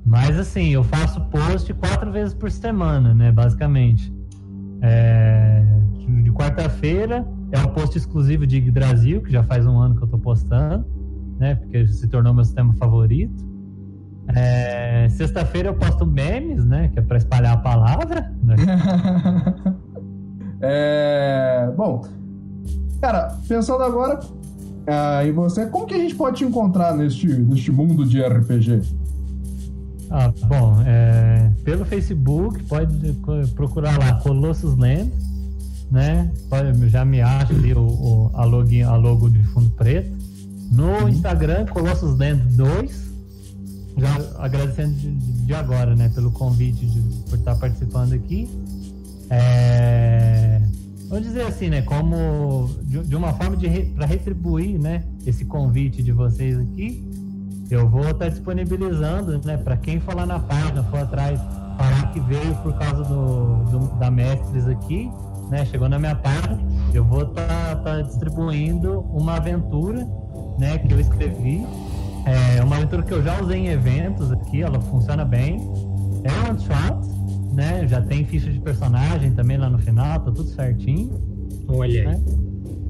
mas assim, eu faço post quatro vezes por semana, né? Basicamente. É, de quarta-feira é um post exclusivo de Brasil, que já faz um ano que eu tô postando, né? Porque se tornou meu sistema favorito. É, Sexta-feira eu posto memes, né? Que é para espalhar a palavra. Né? é, bom, cara, pensando agora uh, em você, como que a gente pode te encontrar neste, neste mundo de RPG? Ah, bom, é, pelo Facebook, pode procurar lá Colossus Land, né? Pode, já me acha ali o, o, a, login, a logo de fundo preto. No uhum. Instagram, Colossus Land 2. Já agradecendo de, de, agora, né, pelo convite de, por estar participando aqui. É, vamos dizer assim, né, como de, uma forma de re, para retribuir, né, esse convite de vocês aqui eu vou estar disponibilizando, né, para quem for lá na página, for atrás, falar que veio por causa do, do da Mestres aqui, né, chegou na minha página, eu vou estar tá, distribuindo uma aventura, né, que eu escrevi, é uma aventura que eu já usei em eventos aqui, ela funciona bem, é um shot, né, já tem ficha de personagem também lá no final, tá tudo certinho. Olha aí. Né?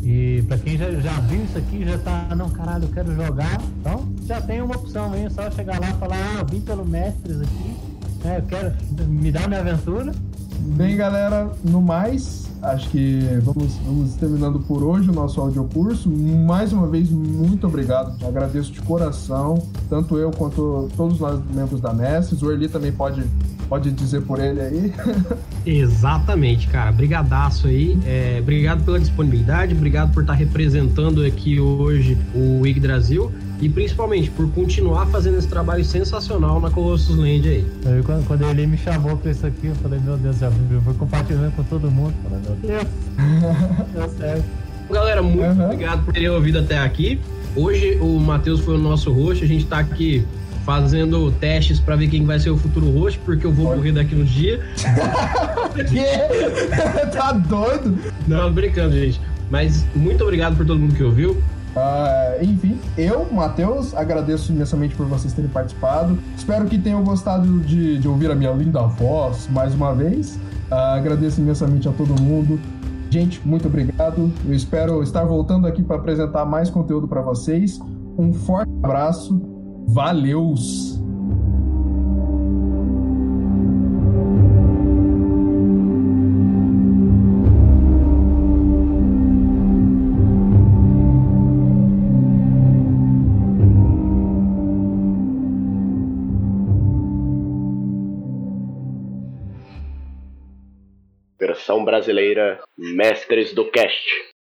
E para quem já, já viu isso aqui, já tá, não, caralho, eu quero jogar, então já tem uma opção aí, é só chegar lá e falar, ah, eu vim pelo Mestres aqui, né, eu quero me dar minha aventura. Bem, galera, no mais, acho que vamos, vamos terminando por hoje o nosso audiocurso. Mais uma vez, muito obrigado. Agradeço de coração, tanto eu quanto todos nós membros da Mestres. O Erli também pode Pode dizer por ele aí. Exatamente, cara. Brigadaço aí. É, obrigado pela disponibilidade, obrigado por estar representando aqui hoje o IG Brasil e principalmente por continuar fazendo esse trabalho sensacional na Colossus Land aí. Eu, quando, quando ele me chamou pra isso aqui, eu falei, meu Deus, já vou compartilhando com todo mundo. Eu falei, meu Deus, deu certo. Galera, muito uhum. obrigado por terem ouvido até aqui. Hoje o Matheus foi o nosso host, a gente tá aqui fazendo testes para ver quem vai ser o futuro host, porque eu vou morrer daqui uns dias. tá doido? Não, brincando, gente. Mas muito obrigado por todo mundo que ouviu. Uh, enfim, eu, Matheus, agradeço imensamente por vocês terem participado. Espero que tenham gostado de, de ouvir a minha linda voz mais uma vez. Uh, agradeço imensamente a todo mundo. Gente, muito obrigado. Eu espero estar voltando aqui para apresentar mais conteúdo para vocês. Um forte abraço Valeus! Versão brasileira Mestres do Cast.